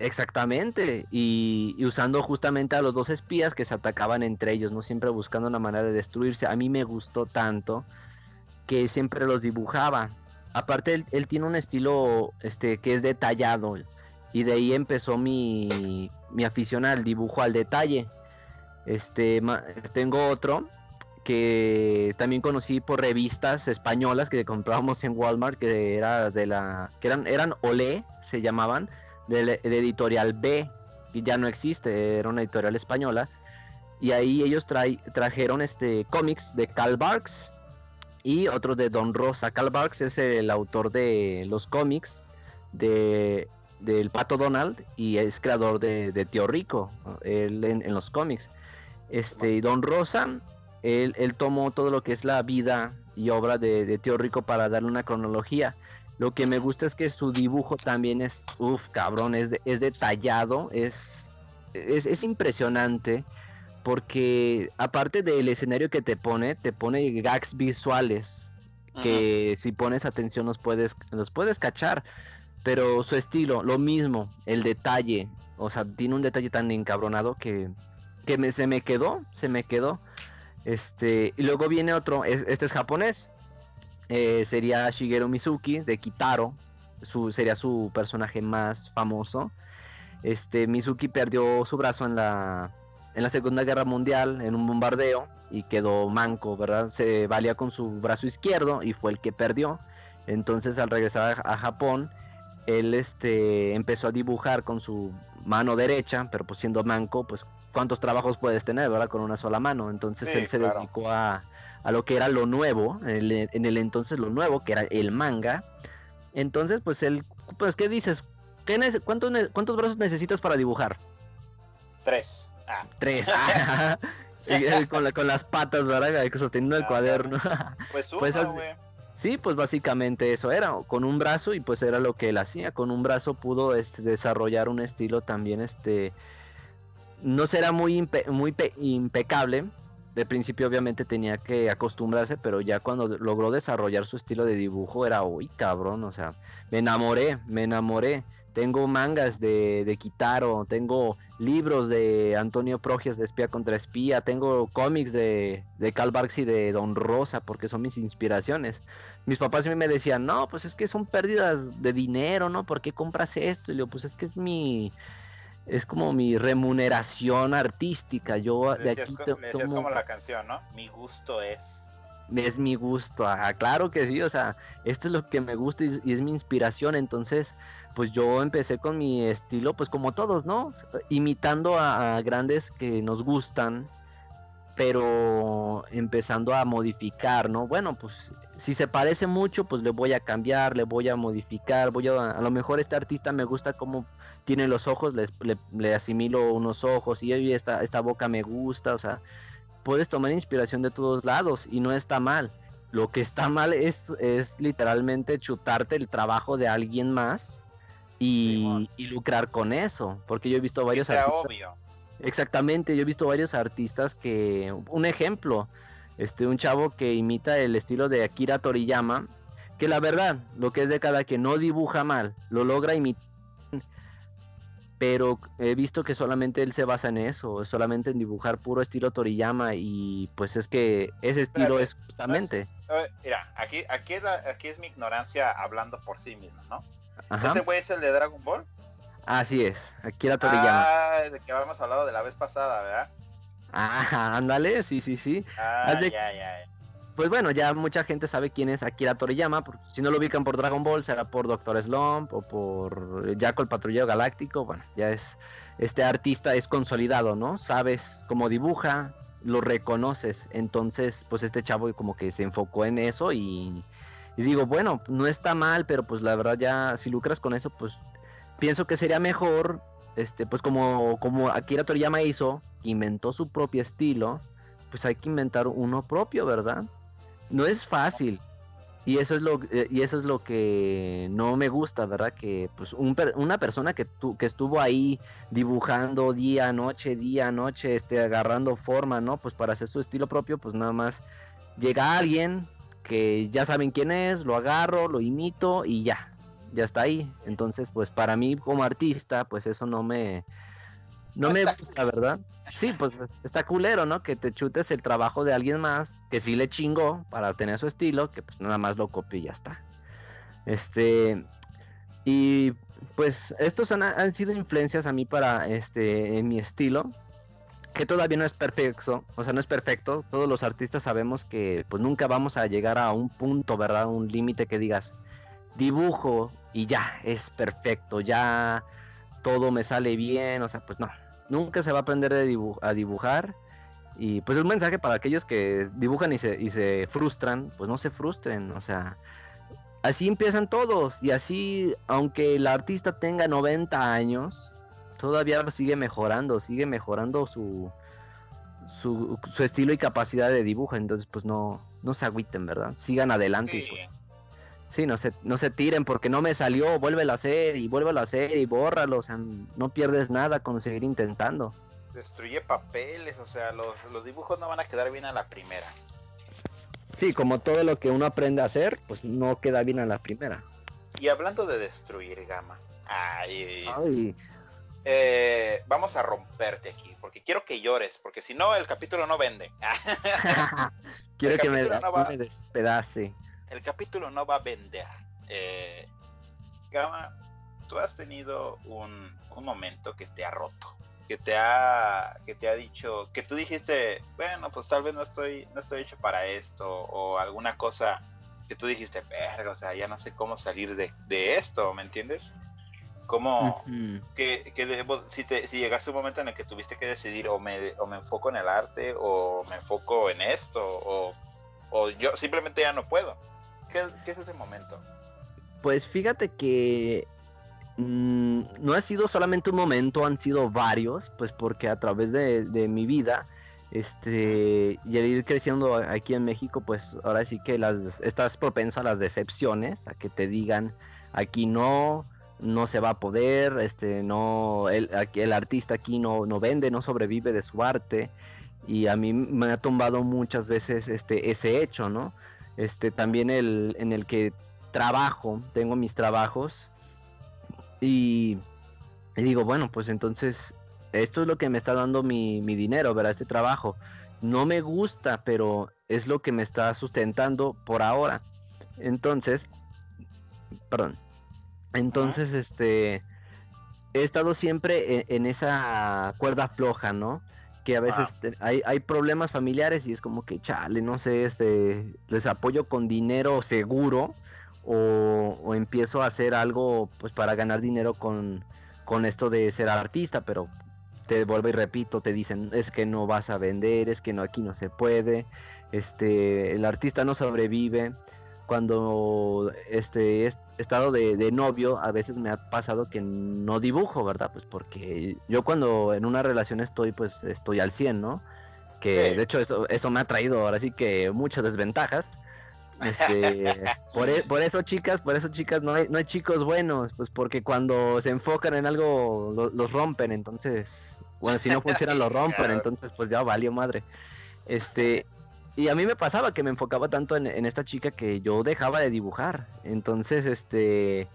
Exactamente, y, usando justamente a los dos espías que se atacaban entre ellos, no siempre buscando una manera de destruirse. A mí me gustó tanto que siempre los dibujaba. Aparte, él, él tiene un estilo este, que es detallado y de ahí empezó mi, mi afición al dibujo al detalle. Este, tengo otro que también conocí por revistas españolas que comprábamos en Walmart, que era de la, que eran, eran Olé, se llamaban, de, editorial B, y ya no existe, era una editorial española. Y ahí ellos trajeron este cómics de Carl Barks y otros de Don Rosa. Carl Barks es el autor de los cómics de del Pato Donald y es creador de, Tío Rico, él en, los cómics. Este, Don Rosa, él, él, tomó todo lo que es la vida y obra de, Tío Rico para darle una cronología. Lo que me gusta es que su dibujo también es, uff, cabrón, es, es detallado, es, es, impresionante porque aparte del escenario que te pone, te pone gags visuales que si pones atención los puedes, los puedes cachar. Pero su estilo, lo mismo, el detalle, o sea, tiene un detalle tan encabronado que, que se me quedó, se me quedó. Este, y luego viene otro, este es japonés, eh, sería Shigeru Mizuki de Kitaro, su, sería su personaje más famoso. Este, Mizuki perdió su brazo en la, en la Segunda Guerra Mundial en un bombardeo y quedó manco, ¿verdad? Se valía con su brazo izquierdo y fue el que perdió. Entonces al regresar a Japón, él este, empezó a dibujar con su mano derecha, pero pues siendo manco, pues cuántos trabajos puedes tener, ¿verdad? Con una sola mano. Entonces él se dedicó a, a, lo que era lo nuevo, en el, entonces lo nuevo, que era el manga. Entonces, pues él, pues, ¿qué dices? ¿Qué cuántos, ¿Cuántos brazos necesitas para dibujar? Tres. Ah. Tres. con, con, las patas, ¿verdad? Sosteniendo el ah, cuaderno. Pues, pues uno, güey. Sí, pues básicamente eso era, con un brazo y pues era lo que él hacía, con un brazo pudo este, desarrollar un estilo también, este, no será muy, muy impecable, de principio obviamente tenía que acostumbrarse, pero ya cuando logró desarrollar su estilo de dibujo era, uy, cabrón, o sea, me enamoré, me enamoré. Tengo mangas de, de Kitaro, tengo libros de Antonio Progias de Espía contra Espía, tengo cómics de, de Karl Barks y de Don Rosa, porque son mis inspiraciones. Mis papás me decían, no, pues es que son pérdidas de dinero, ¿no? ¿Por qué compras esto? Y yo, pues es que es mi, es como mi remuneración artística. Yo de aquí como la canción, ¿no? Mi gusto es. Es mi gusto, claro que sí, o sea, esto es lo que me gusta y, y es mi inspiración, entonces pues yo empecé con mi estilo, pues como todos, ¿no? Imitando a, grandes que nos gustan, pero empezando a modificar, ¿no? Bueno, pues si se parece mucho, pues le voy a cambiar, le voy a modificar, voy a, a lo mejor este artista me gusta cómo tiene los ojos, le, le, asimilo unos ojos y esta, esta boca me gusta, o sea, puedes tomar inspiración de todos lados y no está mal. Lo que está mal es, es literalmente chutarte el trabajo de alguien más y, lucrar con eso, porque yo he visto varios... Que sea obvio. Exactamente, yo he visto varios artistas que, un ejemplo, este, un chavo que imita el estilo de Akira Toriyama, que la verdad, lo que es de cada que no dibuja mal, lo logra imitar, pero he visto que solamente él se basa en eso, solamente en dibujar puro estilo Toriyama y pues es que ese estilo es justamente... mira, aquí, aquí, es aquí es mi ignorancia hablando por sí mismo, ¿no? ¿Ese güey es el de Dragon Ball? Así es, Akira Toriyama. Ah, de que habíamos hablado de la vez pasada, ¿verdad? Ah, ándale, sí, sí, sí. Ah, ya, ya, ya. Pues bueno, ya mucha gente sabe quién es Akira Toriyama. Si no lo ubican por Dragon Ball, será por Doctor Slump o por Jack el Patrullero Galáctico. Bueno, ya es. Este artista es consolidado, ¿no? Sabes cómo dibuja, lo reconoces. Entonces, pues este chavo como que se enfocó en eso y, y digo, bueno, no está mal, pero pues la verdad ya si lucras con eso, pues pienso que sería mejor, este, pues como, como Akira Toriyama hizo, inventó su propio estilo, pues hay que inventar uno propio, ¿verdad? No es fácil. Y eso es lo eh, y eso es lo que no me gusta, ¿verdad? Que pues una persona que tu, que estuvo ahí dibujando día noche, día noche, este agarrando forma, ¿no? Pues para hacer su estilo propio, pues nada más llega alguien que ya saben quién es, lo agarro, lo imito y ya ya está ahí. Entonces, pues para mí como artista, pues eso no me... No, me gusta, ¿verdad? Sí, pues está culero, ¿no? Que te chutes el trabajo de alguien más, que sí le chingó para tener su estilo, que pues nada más lo copie y ya está. Este... Y pues estos han, han sido influencias a mí para este en mi estilo que todavía no es perfecto, o sea, no es perfecto. Todos los artistas sabemos que pues nunca vamos a llegar a un punto, ¿verdad? Un límite que digas, dibujo y ya, es perfecto, ya todo me sale bien, o sea, pues no, nunca se va a aprender a, dibujar. Y pues un mensaje para aquellos que dibujan y se, y se frustran, pues no se frustren, o sea, así empiezan todos y así, aunque el artista tenga 90 años, todavía sigue mejorando, sigue mejorando su, su, estilo y capacidad de dibujo, entonces pues no, no se agüiten, ¿verdad? Sigan adelante. Sí, no se, no se tiren porque no me salió, vuélvelo a hacer y vuélvelo a hacer y bórralo, o sea, no pierdes nada con seguir intentando. Destruye papeles, o sea, los, dibujos no van a quedar bien a la primera. Sí, como todo lo que uno aprende a hacer, pues no queda bien a la primera. Y hablando de destruir, Gama, ay, eh, vamos a romperte aquí, porque quiero que llores, porque si no, el capítulo no vende. quiero que me, no va... me despedace el capítulo no va a vender. Eh, Gama, tú has tenido un, momento que te ha roto, que te ha, que te ha dicho, que tú dijiste, bueno, pues tal vez no estoy, no estoy hecho para esto, o alguna cosa que tú dijiste, verga, o sea, ya no sé cómo salir de, esto, ¿me entiendes? Como que, si, te, si llegaste un momento en el que tuviste que decidir o me, o me enfoco en el arte o me enfoco en esto o, o yo simplemente ya no puedo. ¿Qué, es ese momento? Pues fíjate que mm, no ha sido solamente un momento, han sido varios, pues porque a través de, mi vida, este, y al ir creciendo aquí en México, pues ahora sí que las, estás propenso a las decepciones, a que te digan, aquí no, no se va a poder, este, no, el, el artista aquí no, no vende, no sobrevive de su arte, y a mí me ha tumbado muchas veces este, ese hecho, ¿no? Este también el en el que trabajo, tengo mis trabajos y, digo, bueno, pues entonces esto es lo que me está dando mi, mi dinero, ¿verdad? Este trabajo. No me gusta, pero es lo que me está sustentando por ahora. Entonces, perdón. Entonces, este, he estado siempre en esa cuerda floja, ¿no? Que a veces hay, hay, problemas familiares y es como que, chale, no sé, este, les apoyo con dinero seguro o, empiezo a hacer algo pues para ganar dinero con, con esto de ser artista, pero te vuelvo y repito, te dicen es que no vas a vender, es que no aquí no se puede, este, el artista no sobrevive. Cuando este he estado de, novio, a veces me ha pasado que no dibujo, ¿verdad? Pues porque yo cuando en una relación estoy, pues estoy al 100, ¿no? Que de hecho eso, eso me ha traído ahora sí que muchas desventajas. Este, por, e, por, eso, chicas, por eso, chicas, no hay, no hay chicos buenos, pues porque cuando se enfocan en algo, los rompen, entonces, bueno, si no funcionan, lo rompen, entonces, pues ya valió madre. Este, y a mí me pasaba que me enfocaba tanto en, esta chica que yo dejaba de dibujar, entonces, este,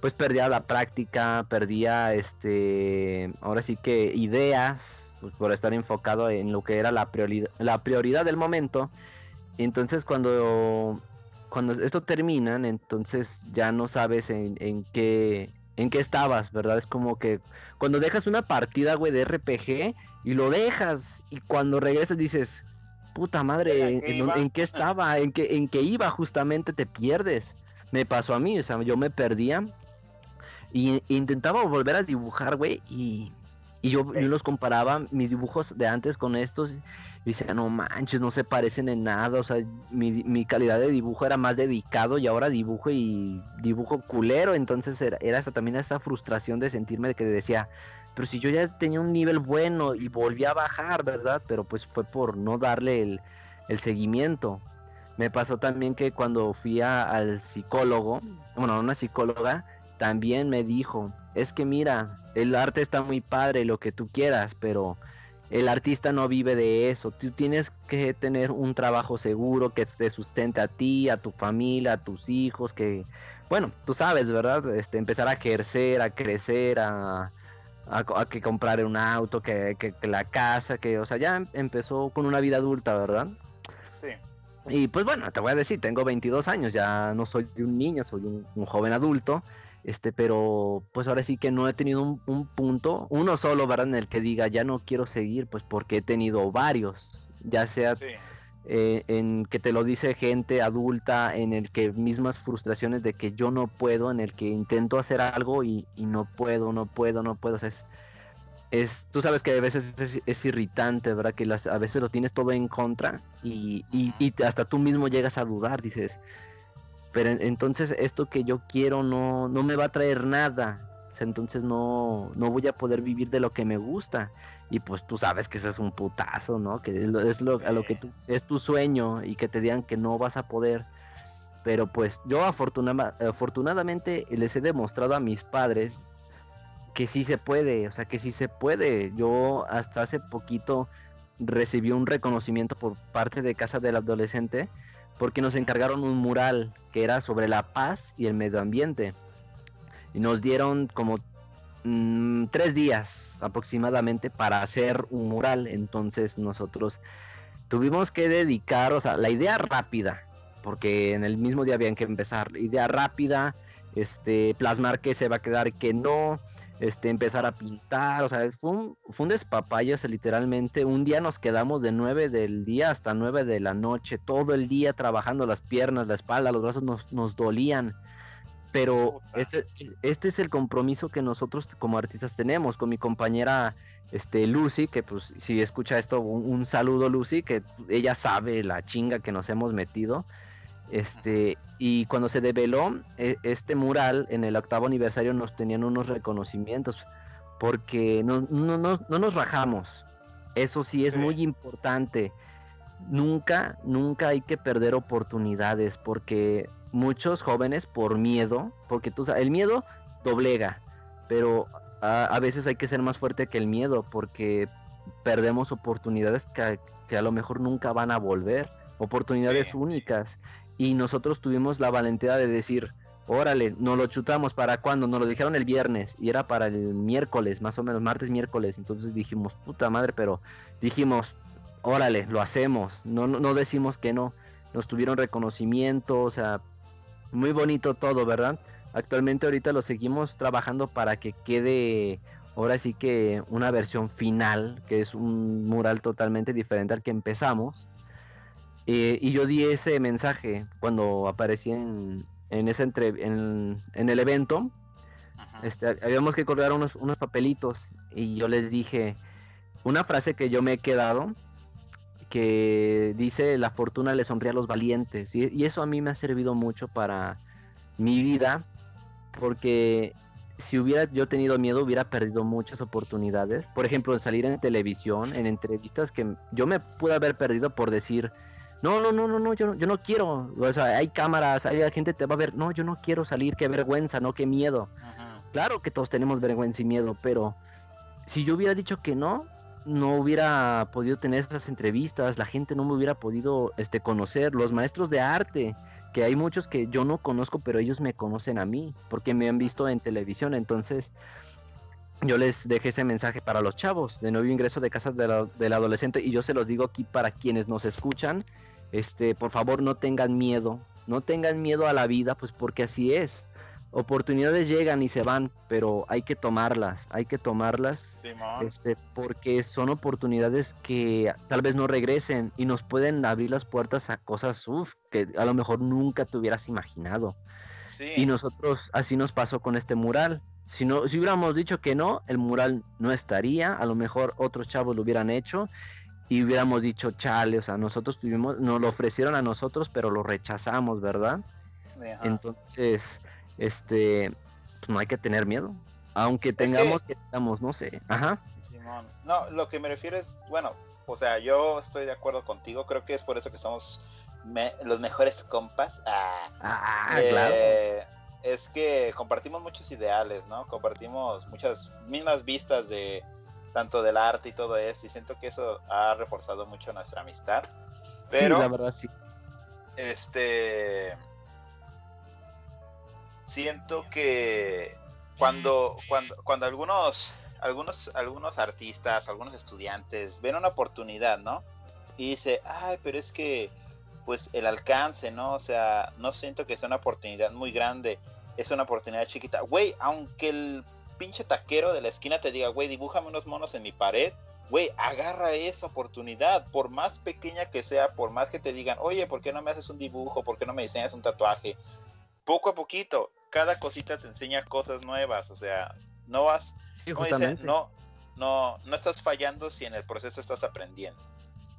pues perdía la práctica, perdía, este, ahora sí que ideas, pues por estar enfocado en lo que era la prioridad, la prioridad del momento. Entonces cuando cuando esto terminan, entonces ya no sabes en, en, qué en qué estabas, ¿verdad? Es como que cuando dejas una partida, güey, de RPG y lo dejas y cuando regresas dices, puta madre, ¿en, qué estaba? ¿En qué, ¿En qué iba? Justamente te pierdes. Me pasó a mí, o sea, yo me perdía y intentaba volver a dibujar, güey, y, y yo, yo los comparaba mis dibujos de antes con estos dice, no manches, no se parecen en nada, o sea, mi, calidad de dibujo era más dedicado y ahora dibujo y dibujo culero, entonces era, era hasta también esa frustración de sentirme que decía, pero si yo ya tenía un nivel bueno y volví a bajar, ¿verdad? Pero pues fue por no darle el, seguimiento. Me pasó también que cuando fui al psicólogo, bueno, a una psicóloga, también me dijo, es que mira, el arte está muy padre, lo que tú quieras, pero el artista no vive de eso. Tú tienes que tener un trabajo seguro que te sustente a ti, a tu familia, a tus hijos, que, bueno, tú sabes, ¿verdad? Este, empezar a ejercer, a crecer, a, a, que comprar un auto, que, que, la casa, que, o sea, ya empezó con una vida adulta, ¿verdad? Sí. Y pues bueno, te voy a decir, tengo 22 años, ya no soy un niño, soy un joven adulto. Este, pero pues ahora sí que no he tenido un, punto, uno solo, ¿verdad? En el que diga, ya no quiero seguir, pues porque he tenido varios, ya sea eh, en que te lo dice gente adulta, en el que mismas frustraciones de que yo no puedo, en el que intento hacer algo y, no puedo, no puedo, no puedo, es, es, tú sabes que a veces es, irritante, ¿verdad? Que las, a veces lo tienes todo en contra y, y, y hasta tú mismo llegas a dudar, dices, pero entonces esto que yo quiero no, no me va a traer nada. entonces no, no voy a poder vivir de lo que me gusta. Y pues tú sabes que eso es un putazo, ¿no? Que es lo, a lo que tú, es tu sueño y que te digan que no vas a poder. Pero pues yo afortunadamente les he demostrado a mis padres que sí se puede, o sea, que sí se puede. Yo hasta hace poquito recibí un reconocimiento por parte de Casa del Adolescente porque nos encargaron un mural que era sobre la paz y el medio ambiente. Y nos dieron como mm, tres días aproximadamente para hacer un mural. Entonces nosotros tuvimos que dedicar, o sea, la idea rápida, porque en el mismo día habían que empezar. Idea rápida, este, plasmar que se va a quedar, que no, este, empezar a pintar, o sea, fue un, fue un literalmente. Un día nos quedamos de 9 del día hasta 9 de la noche, todo el día trabajando las piernas, la espalda, los brazos nos, nos dolían. Pero este, este es el compromiso que nosotros como artistas tenemos con mi compañera este, Lucy, que pues si escucha esto, un saludo Lucy, que ella sabe la chinga que nos hemos metido. Este, y cuando se develó e, este mural en el octavo aniversario nos tenían unos reconocimientos porque no, no, no, no nos rajamos. Eso sí es muy importante. Nunca, nunca hay que perder oportunidades porque muchos jóvenes por miedo, porque tú sabes, el miedo doblega, pero a, veces hay que ser más fuerte que el miedo porque perdemos oportunidades que, a lo mejor nunca van a volver, oportunidades únicas. Y nosotros tuvimos la valentía de decir, órale, nos lo chutamos para cuando, nos lo dijeron el viernes y era para el miércoles, más o menos, martes, miércoles, entonces dijimos, puta madre, pero dijimos, órale, lo hacemos, no, no, decimos que no, nos tuvieron reconocimiento, o sea, muy bonito todo, ¿verdad? Actualmente ahorita lo seguimos trabajando para que quede ahora sí que una versión final, que es un mural totalmente diferente al que empezamos. Eh, y yo di ese mensaje cuando aparecí en, en, ese entre, en, el evento. Este, habíamos que colgar unos, unos papelitos y yo les dije, una frase que yo me he quedado que dice la fortuna le sonríe a los valientes y, y eso a mí me ha servido mucho para mi vida porque si hubiera yo tenido miedo hubiera perdido muchas oportunidades. Por ejemplo en salir en televisión en entrevistas que yo me pude haber perdido por decir no no no no no yo no, yo no quiero o sea hay cámaras hay gente te va a ver no yo no quiero salir qué vergüenza no qué miedo Ajá. Claro que todos tenemos vergüenza y miedo, pero si yo hubiera dicho que no, no hubiera podido tener estas entrevistas, la gente no me hubiera podido este, conocer, los maestros de arte, que hay muchos que yo no conozco, pero ellos me conocen a mí, porque me han visto en televisión, entonces yo les dejé ese mensaje para los chavos de nuevo ingreso de casas de del adolescente y yo se los digo aquí para quienes nos escuchan, este, por favor no tengan miedo, no tengan miedo a la vida, pues porque así es. Oportunidades llegan y se van, pero hay que tomarlas, hay que tomarlas este, porque son oportunidades que tal vez no regresen y nos pueden abrir las puertas a cosas uf, que a lo mejor nunca te hubieras imaginado. Sí. Y nosotros así nos pasó con este mural. Si no, si hubiéramos dicho que no, el mural no estaría, a lo mejor otros chavos lo hubieran hecho y hubiéramos dicho, chale, o sea, nosotros tuvimos, nos lo ofrecieron a nosotros, pero lo rechazamos, ¿verdad? Ajá. Entonces, este, pues no hay que tener miedo. Aunque que- tengamos que, estamos, no sé, ajá. Simón. No, lo que me refiero es, bueno, o sea, yo estoy de acuerdo contigo, creo que es por eso que somos me- los mejores compas. Ah, Ah, eh, claro. Es que compartimos muchos ideales, ¿no? Compartimos muchas mismas vistas de tanto del arte y todo eso, y siento que eso ha reforzado mucho nuestra amistad. Pero, Sí, la verdad sí. este siento que cuando cuando cuando algunos algunos algunos artistas algunos estudiantes ven una oportunidad no y dice ay pero es que pues el alcance no o sea no siento que sea una oportunidad muy grande es una oportunidad chiquita güey aunque el pinche taquero de la esquina te diga güey dibújame unos monos en mi pared güey, agarra esa oportunidad, por más pequeña que sea, por más que te digan, oye, ¿por qué no me haces un dibujo? ¿Por qué no me diseñas un tatuaje? Poco a poquito, cada cosita te enseña cosas nuevas, o sea, no vas, Sí, como dicen, no, no, no estás fallando si en el proceso estás aprendiendo.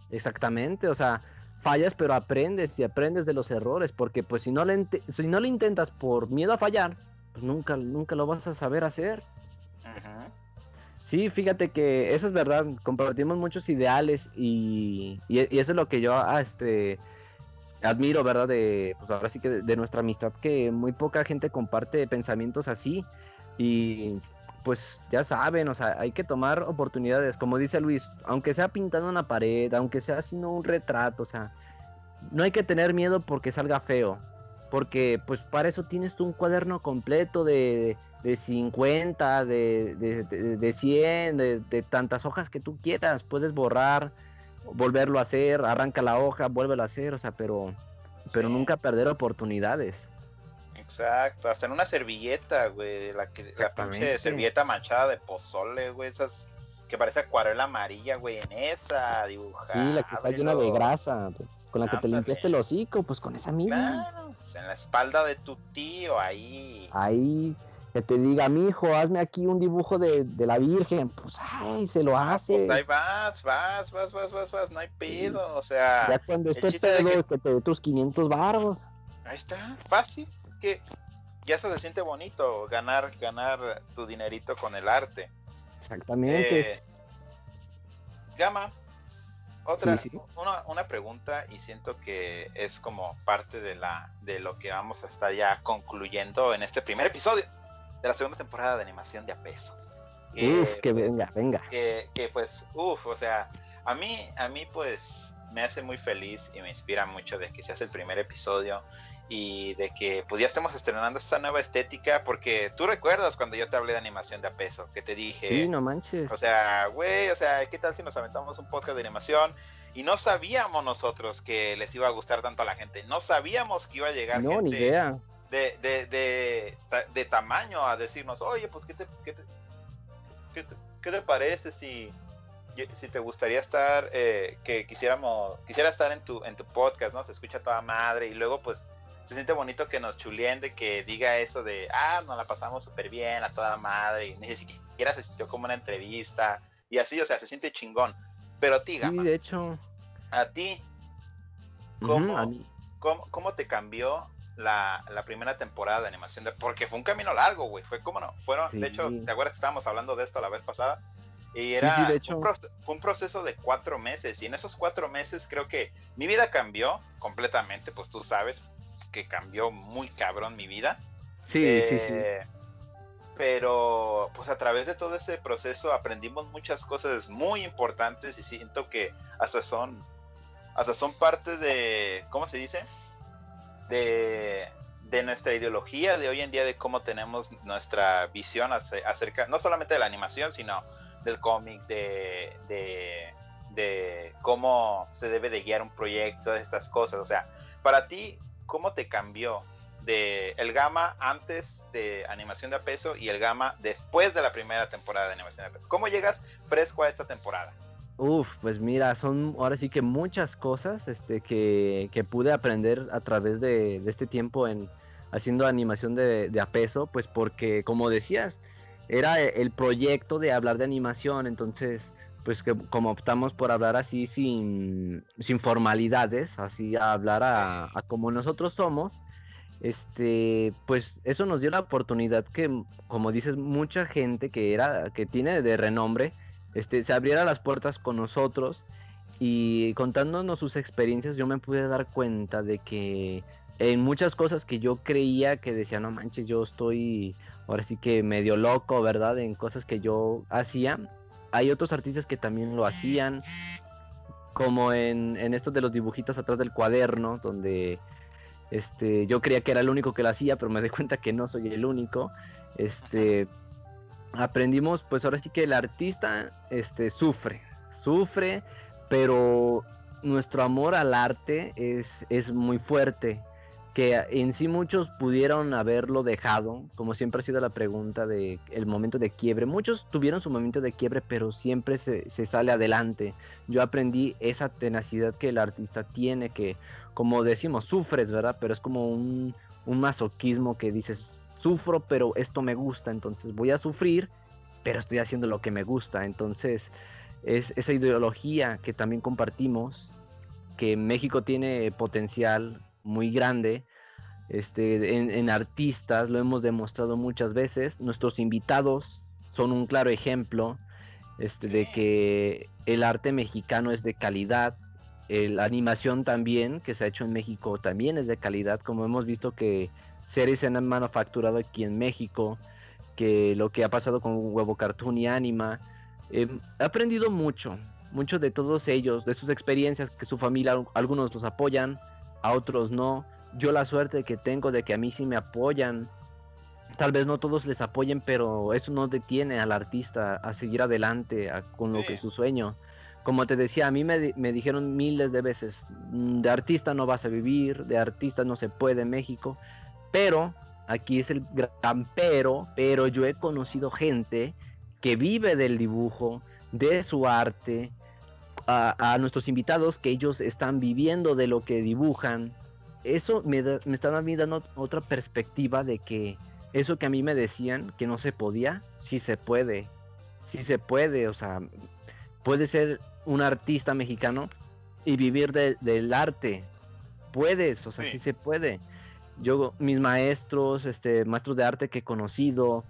Exactamente, o sea, fallas pero aprendes y aprendes de los errores, porque pues si no le, si no le intentas por miedo a fallar, pues nunca, nunca lo vas a saber hacer. Sí, fíjate que eso es verdad, compartimos muchos ideales y, y- y eso es lo que yo ah, este, admiro, ¿verdad? De, pues ahora sí que de, nuestra amistad, que muy poca gente comparte pensamientos así. Y pues ya saben, o sea, hay que tomar oportunidades, como dice Luis, aunque sea pintando una pared, aunque sea haciendo un retrato, o sea, no hay que tener miedo porque salga feo, porque pues para eso tienes tú un cuaderno completo de, de 50, de, de, de- de 100, de, de tantas hojas que tú quieras, puedes borrar, volverlo a hacer, arranca la hoja, vuélvelo a hacer, o sea, pero, pero Sí. nunca perder oportunidades. Exacto, hasta en una servilleta, güey, la que la pinche servilleta manchada de pozole, güey, esas que parece acuarela amarilla, güey, en esa dibujar. Sí, la que está llena de grasa, con la que te limpiaste el hocico, pues con esa misma. Claro, pues, en la espalda de tu tío, ahí. Ahí que te diga, mi hijo, hazme aquí un dibujo de, de la Virgen, pues ay, se lo haces. Pues ahí vas, vas, vas, vas, vas, vas, no hay pedo, o sea, Ya cuando estés pedo, que- que te dé tus 500 baros. ahí está, fácil, que ya se siente bonito ganar, ganar tu dinerito con el arte. Exactamente. Eh, Gama, otra, Sí, sí. Una, una pregunta y siento que es como parte de la de lo que vamos a estar ya concluyendo en este primer episodio de la segunda temporada de animación de a peso. Que, Uf, que pues, venga, venga. que, que, pues, uff, o sea, a mí, a mí pues me hace muy feliz y me inspira mucho de que seas el primer episodio y de que pues ya estemos estrenando esta nueva estética porque tú recuerdas cuando yo te hablé de animación de a peso, que te dije, Sí, no manches. o sea, güey, o sea, ¿qué tal si nos aventamos un podcast de animación? Y no sabíamos nosotros que les iba a gustar tanto a la gente, no sabíamos que iba a llegar No, ni gente idea. De, de, de, de tamaño a decirnos, oye, pues, ¿qué te, qué te, qué te, qué te parece si, si te gustaría estar, eh, que quisiéramos, quisiera estar en tu, en tu podcast, ¿no? Se escucha toda madre y luego, pues, se siente bonito que nos chuleen de que diga eso de, ah, nos la pasamos súper bien, a toda madre, y ni siquiera se sintió como una entrevista, y así, o sea, se siente chingón. Pero a ti, Sí, de hecho. A ti, ¿cómo, ¿cómo, te cambió la, primera temporada de animación? De, porque fue un camino largo, güey. Fue como no. Fueron, de hecho, ¿te acuerdas estábamos hablando de esto la vez pasada? Y era, de hecho. fue un proceso de cuatro meses. Y en esos cuatro meses creo que mi vida cambió completamente. Pues tú sabes que cambió muy cabrón mi vida. Sí, sí, sí. Eh, pero pues a través de todo ese proceso aprendimos muchas cosas muy importantes y siento que hasta son hasta son parte de ¿cómo se dice? De de nuestra ideología de hoy en día de cómo tenemos nuestra visión acerca no solamente de la animación sino del cómic de, de, cómo se debe de guiar un proyecto de estas cosas o sea para ti cómo te cambió de el Gama antes de Animación de Peso y el Gama después de la primera temporada de Animación de Peso. ¿Cómo llegas fresco a esta temporada? Uf, pues mira, son ahora sí que muchas cosas este, que, que pude aprender a través de, de, este tiempo en haciendo animación de, de peso, pues porque como decías, era el proyecto de hablar de animación, entonces pues que como optamos por hablar así sin, sin formalidades, así a hablar a, a como nosotros somos, este, pues eso nos dio la oportunidad que, como dices, mucha gente que era, que tiene de renombre, este, se abriera las puertas con nosotros y contándonos sus experiencias, yo me pude dar cuenta de que en muchas cosas que yo creía que decía, no manches, yo estoy ahora sí que medio loco, ¿verdad? En cosas que yo hacía, hay otros artistas que también lo hacían, como en, en esto de los dibujitos atrás del cuaderno, donde este, yo creía que era el único que lo hacía, pero me di cuenta que no soy el único. Este, aprendimos, pues ahora sí que el artista este, sufre, sufre, pero nuestro amor al arte es, es muy fuerte que en sí muchos pudieron haberlo dejado, como siempre ha sido la pregunta de el momento de quiebre. Muchos tuvieron su momento de quiebre, pero siempre se, se, sale adelante. Yo aprendí esa tenacidad que el artista tiene, que como decimos, sufres, ¿verdad? Pero es como un, un masoquismo que dices, sufro, pero esto me gusta, entonces voy a sufrir, pero estoy haciendo lo que me gusta. Entonces es esa ideología que también compartimos, que México tiene potencial muy grande. Este, en, artistas lo hemos demostrado muchas veces. Nuestros invitados son un claro ejemplo este, de que el arte mexicano es de calidad. La animación también, que se ha hecho en México, también es de calidad. Como hemos visto que series se han manufacturado aquí en México, que lo que ha pasado con Huevo Cartoon y Anima. he aprendido mucho, mucho de todos ellos, de sus experiencias, que su familia, algunos los apoyan, a otros no. Yo la suerte que tengo de que a mí sí me apoyan. Tal vez no todos les apoyen, pero eso no detiene al artista a seguir adelante con lo que es su sueño. Como te decía, a mí me, me, dijeron miles de veces, mm, de artista no vas a vivir, de artista no se puede en México, pero, aquí es el gran pero, pero yo he conocido gente que vive del dibujo, de su arte, a, nuestros invitados que ellos están viviendo de lo que dibujan. Eso me, me está dando otra perspectiva de que eso que a mí me decían que no se podía, sí se puede. Sí se puede, o sea, puede ser un artista mexicano y vivir del arte. Puedes, o sea, sí. sí se puede. Yo, mis maestros, este, maestros de arte que he conocido,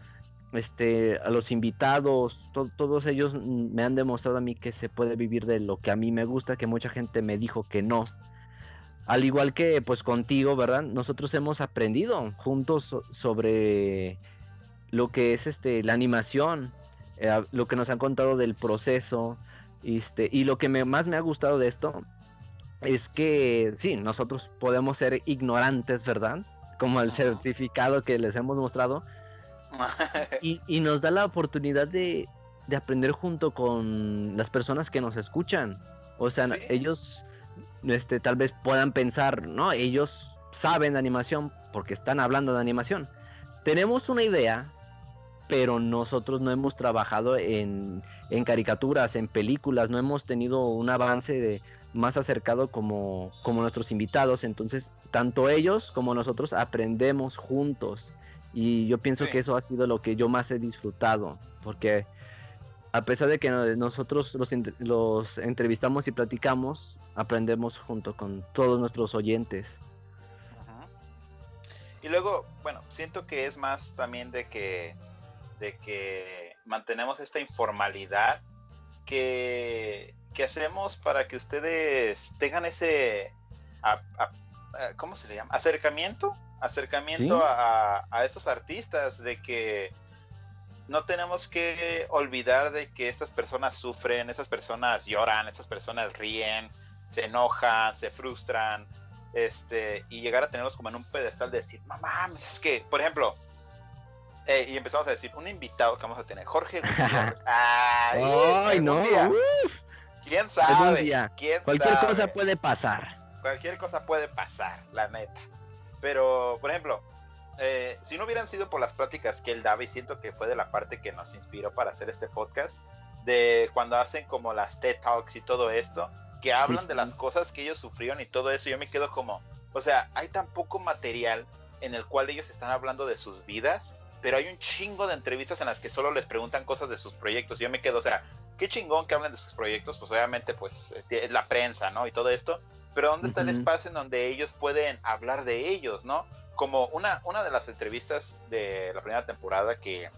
este, a los invitados, todos ellos me han demostrado a mí que se puede vivir de lo que a mí me gusta, que mucha gente me dijo que no. Al igual que pues contigo, ¿verdad? Nosotros hemos aprendido juntos sobre lo que es este la animación, eh, lo que nos han contado del proceso, este, y lo que más me ha gustado de esto es que sí, nosotros podemos ser ignorantes, ¿verdad? Como el certificado que les hemos mostrado, y, nos da la oportunidad de, aprender junto con las personas que nos escuchan. O sea, ellos este, tal vez puedan pensar, no, ellos saben de animación porque están hablando de animación. Tenemos una idea, pero nosotros no hemos trabajado en, en caricaturas, en películas, no hemos tenido un avance de, más acercado como, como nuestros invitados. Entonces, tanto ellos como nosotros aprendemos juntos. Y yo pienso que eso ha sido lo que yo más he disfrutado, porque a pesar de que nosotros los, los entrevistamos y platicamos, aprendemos junto con todos nuestros oyentes. Y luego, bueno, siento que es más también de que, de que mantenemos esta informalidad que, que hacemos para que ustedes tengan ese, ¿cómo se le llama? Acercamiento, acercamiento a, a estos artistas, de que no tenemos que olvidar de que estas personas sufren, estas personas lloran, estas personas ríen, se enojan, se frustran, este, y llegar a tenerlos como en un pedestal de decir, mamá, es que, por ejemplo, eh, y empezamos a decir, un invitado que vamos a tener, Jorge Ay, no. ¿Quién sabe? ¿Quién Cualquier cosa puede pasar. Cualquier cosa puede pasar, la neta. Pero, por ejemplo, eh, si no hubieran sido por las pláticas que él daba, y siento que fue de la parte que nos inspiró para hacer este podcast, de cuando hacen como las TED Talks y todo esto, que hablan de las cosas que ellos sufrieron y todo eso, yo me quedo como, o sea, hay tan poco material en el cual ellos están hablando de sus vidas, pero hay un chingo de entrevistas en las que solo les preguntan cosas de sus proyectos. Yo me quedo, o sea, qué chingón que hablen de sus proyectos, pues obviamente, pues eh, la prensa, ¿no? Y todo esto. Pero ¿dónde está el espacio en donde ellos pueden hablar de ellos, ¿no? Como una, una de las entrevistas de la primera temporada que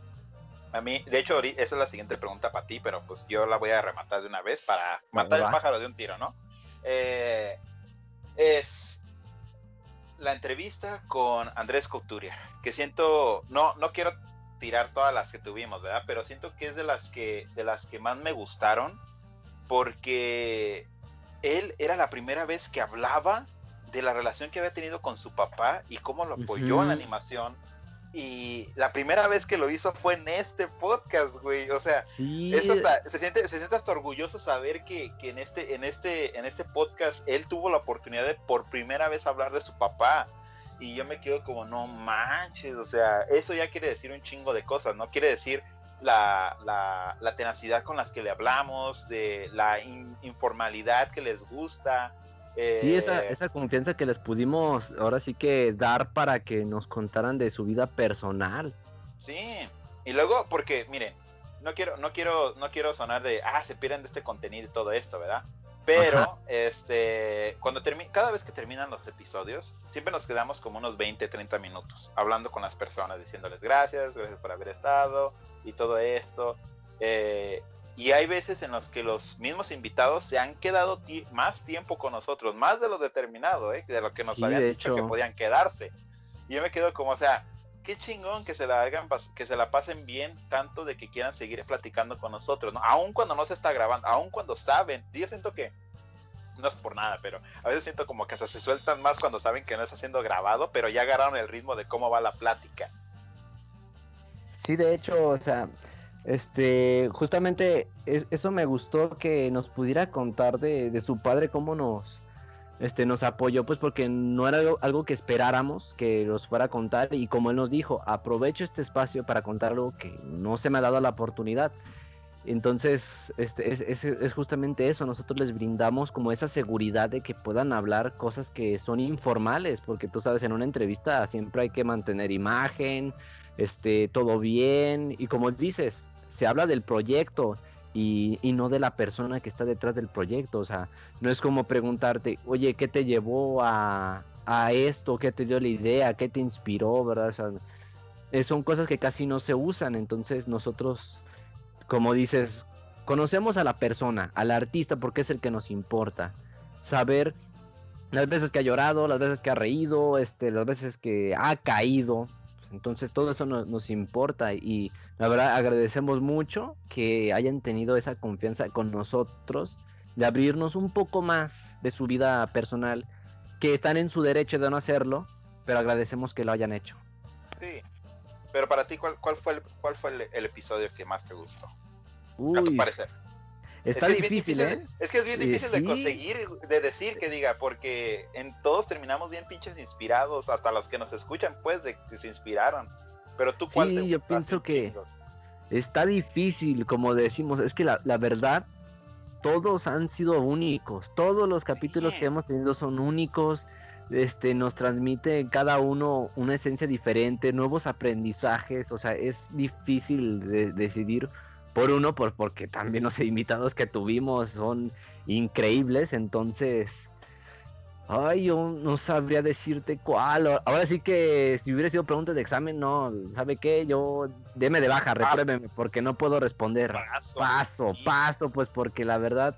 a mí, de hecho, esa es la siguiente pregunta para ti, pero pues yo la voy a rematar de una vez para matar el pájaro de un tiro, ¿no? Eh, es la entrevista con Andrés Couturier, que siento, no, no quiero tirar todas las que tuvimos, ¿verdad? Pero siento que es de las que, de las que más me gustaron, porque él era la primera vez que hablaba de la relación que había tenido con su papá y cómo lo apoyó en la animación y la primera vez que lo hizo fue en este podcast, güey. O sea, se, siente, se siente hasta orgulloso saber que, en, este, en, este, en este podcast él tuvo la oportunidad de por primera vez hablar de su papá. Y yo me quedo como, no manches, o sea, eso ya quiere decir un chingo de cosas, ¿no? Quiere decir la, la, tenacidad con las que le hablamos, de la informalidad que les gusta, Sí, esa, eh, esa confianza que les pudimos ahora sí que dar para que nos contaran de su vida personal. Sí, y luego, porque, miren, no quiero, no quiero, no quiero sonar de, ah, se pierden de este contenido y todo esto, ¿verdad? Pero, este, cuando termina, cada vez que terminan los episodios, siempre nos quedamos como unos 20, 30 minutos hablando con las personas, diciéndoles gracias, gracias por haber estado y todo esto. Eh, y hay veces en los que los mismos invitados se han quedado más tiempo con nosotros, más de lo determinado, ¿eh? de lo que nos habían dicho que podían quedarse. Y yo me quedo como, o sea, qué chingón que se la hagan, que se la pasen bien tanto de que quieran seguir platicando con nosotros, ¿no? Aún cuando no se está grabando, aún cuando saben. Yo siento que no es por nada, pero a veces siento como que se sueltan más cuando saben que no está siendo grabado, pero ya agarraron el ritmo de cómo va la plática. Sí, de hecho, o sea, este, justamente eso me gustó que nos pudiera contar de, su padre cómo nos, este, nos apoyó, pues porque no era algo, que esperáramos que nos fuera a contar. Y como él nos dijo, aprovecho este espacio para contar algo que no se me ha dado la oportunidad. Entonces, este, es, es, justamente eso, nosotros les brindamos como esa seguridad de que puedan hablar cosas que son informales, porque tú sabes, en una entrevista siempre hay que mantener imagen, este, todo bien, y como dices, se habla del proyecto y, no de la persona que está detrás del proyecto. O sea, no es como preguntarte, oye, ¿qué te llevó a, esto? ¿Qué te dio la idea? ¿Qué te inspiró? ¿Verdad? Eh, son cosas que casi no se usan. Entonces nosotros, como dices, conocemos a la persona, al artista, porque es el que nos importa. Saber las veces que ha llorado, las veces que ha reído, este, las veces que ha caído, entonces todo eso nos, importa y la verdad agradecemos mucho que hayan tenido esa confianza con nosotros de abrirnos un poco más de su vida personal, que están en su derecho de no hacerlo, pero agradecemos que lo hayan hecho. Sí, pero para ti, ¿cuál, fue, el, cuál fue el, episodio que más te gustó? a tu parecer. Está es difícil, ¿eh? Es que es bien difícil de conseguir, de decir que diga, porque en todos terminamos bien pinches inspirados, hasta los que nos escuchan, pues, de que se inspiraron. Pero tú, ¿cuál Sí, yo pienso que está difícil, como decimos, es que la, verdad, todos han sido únicos, todos los capítulos que hemos tenido son únicos, este, nos transmite cada uno una esencia diferente, nuevos aprendizajes, o sea, es difícil de decidir por uno, por, porque también los invitados que tuvimos son increíbles, entonces... Ay, yo no sabría decirte cuál. Ahora sí que si hubiera sido preguntas de examen, no, ¿sabe qué? Yo deme de baja, repruébeme, porque no puedo responder. Paso, paso, pues porque la verdad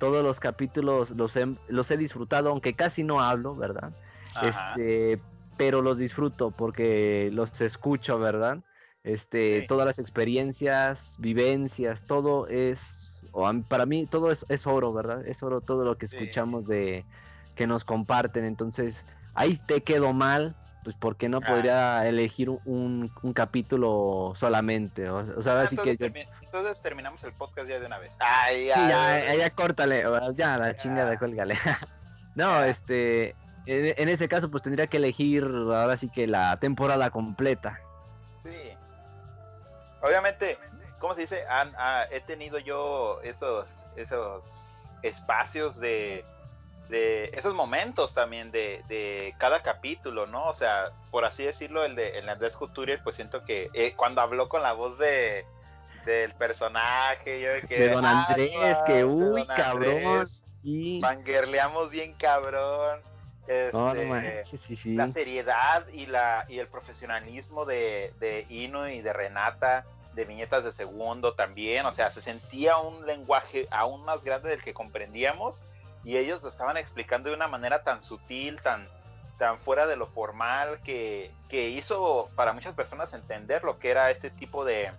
todos los capítulos los he, los he disfrutado, aunque casi no hablo, ¿verdad? Ajá. Este, pero los disfruto porque los escucho, ¿verdad? Este, Sí. todas las experiencias, vivencias, todo es, o para mí todo es, es oro, ¿verdad? Es oro todo lo que Sí. escuchamos de que nos comparten. Entonces, ahí te quedo mal, pues porque no Ah. podría elegir un, un capítulo solamente. O, o sea, Ah, ahora sí que entonces, yo- termi- entonces terminamos el podcast ya de una vez. Ay, Sí, ya. ya, ya, córtale, ya la chingada, Ya. cuélgale. no, Ya. este, en, en ese caso pues tendría que elegir ahora sí que la temporada completa. Sí. Obviamente, ¿cómo se dice? Han- ah, he tenido yo esos, esos espacios de, de esos momentos también de, de cada capítulo, ¿no? O sea, por así decirlo, el de el Andrés Couturier, pues siento que eh, cuando habló con la voz de del personaje, yo de que De Don Andrés, que, uy, cabrón. Fangirleamos bien cabrón. Este, No, no manches, sí, sí. la seriedad y la y el profesionalismo de, de Ino y de Renata de viñetas de segundo también, o sea, se sentía un lenguaje aún más grande del que comprendíamos y ellos lo estaban explicando de una manera tan sutil, tan, tan fuera de lo formal, que, que hizo para muchas personas entender lo que era este tipo de,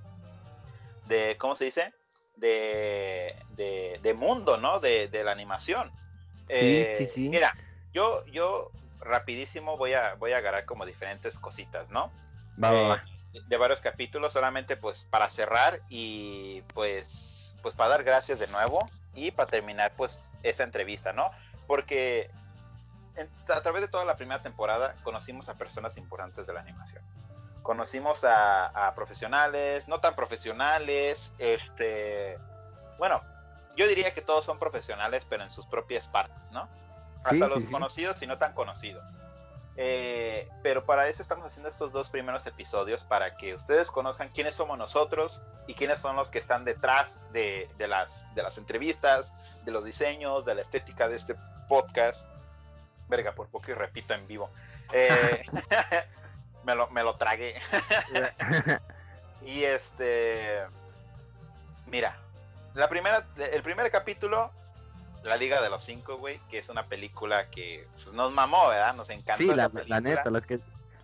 de ¿cómo se dice? De, de, de mundo, ¿no? De, de la animación. Eh, sí, sí. Mira, yo, yo rapidísimo voy a, voy a agarrar como diferentes cositas, ¿no? Va, Eh, va. de- de varios capítulos, solamente pues para cerrar y pues, pues para dar gracias de nuevo y para terminar pues esa entrevista, ¿no? Porque en- a través de toda la primera temporada conocimos a personas importantes de la animación. Conocimos a, a profesionales, no tan profesionales, este, bueno, yo diría que todos son profesionales, pero en sus propias partes, ¿no? Sí, Hasta sí, los sí. conocidos y no tan conocidos. Eh, pero para eso estamos haciendo estos dos primeros episodios para que ustedes conozcan quiénes somos nosotros y quiénes son los que están detrás de, de las, de las entrevistas, de los diseños, de la estética de este podcast. Verga, por poco y repito en vivo. Eh, me, lo, me lo tragué. Y este. Mira, la primera, el primer capítulo, La Liga de los Cinco, güey, que es una película que pues, nos mamó, ¿verdad? Nos encantó. sí, esa la, película. la neta, lo que,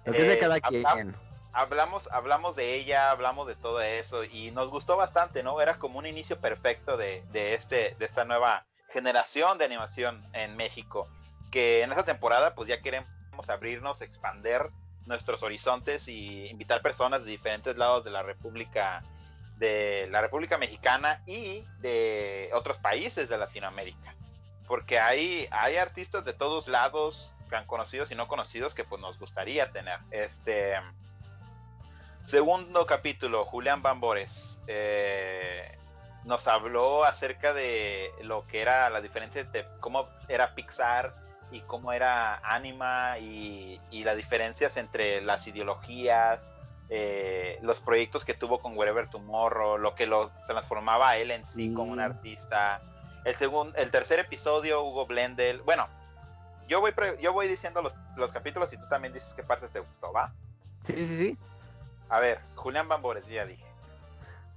lo que es de Eh, cada quien. Hablamos, hablamos de ella, hablamos de todo eso y nos gustó bastante, ¿no? Era como un inicio perfecto de, de este, de esta nueva generación de animación en México. Que en esta temporada, pues ya queremos abrirnos, expander nuestros horizontes y invitar personas de diferentes lados de la República, de la República Mexicana y de otros países de Latinoamérica. Porque hay, hay artistas de todos lados, tan conocidos y no conocidos, que pues nos gustaría tener. Este. Segundo capítulo, Julián Bambores eh, nos habló acerca de lo que era la diferencia de cómo era Pixar y cómo era Anima y, y las diferencias entre las ideologías, eh, los proyectos que tuvo con Wherever Tomorrow, lo que lo transformaba a él en sí como un artista. El, segundo, el tercer episodio, Hugo Blendel. Bueno, yo voy, pre- yo voy diciendo los, los capítulos y tú también dices qué partes te gustó, ¿va? Sí, sí, sí. A ver, Julián Bambores, ya dije.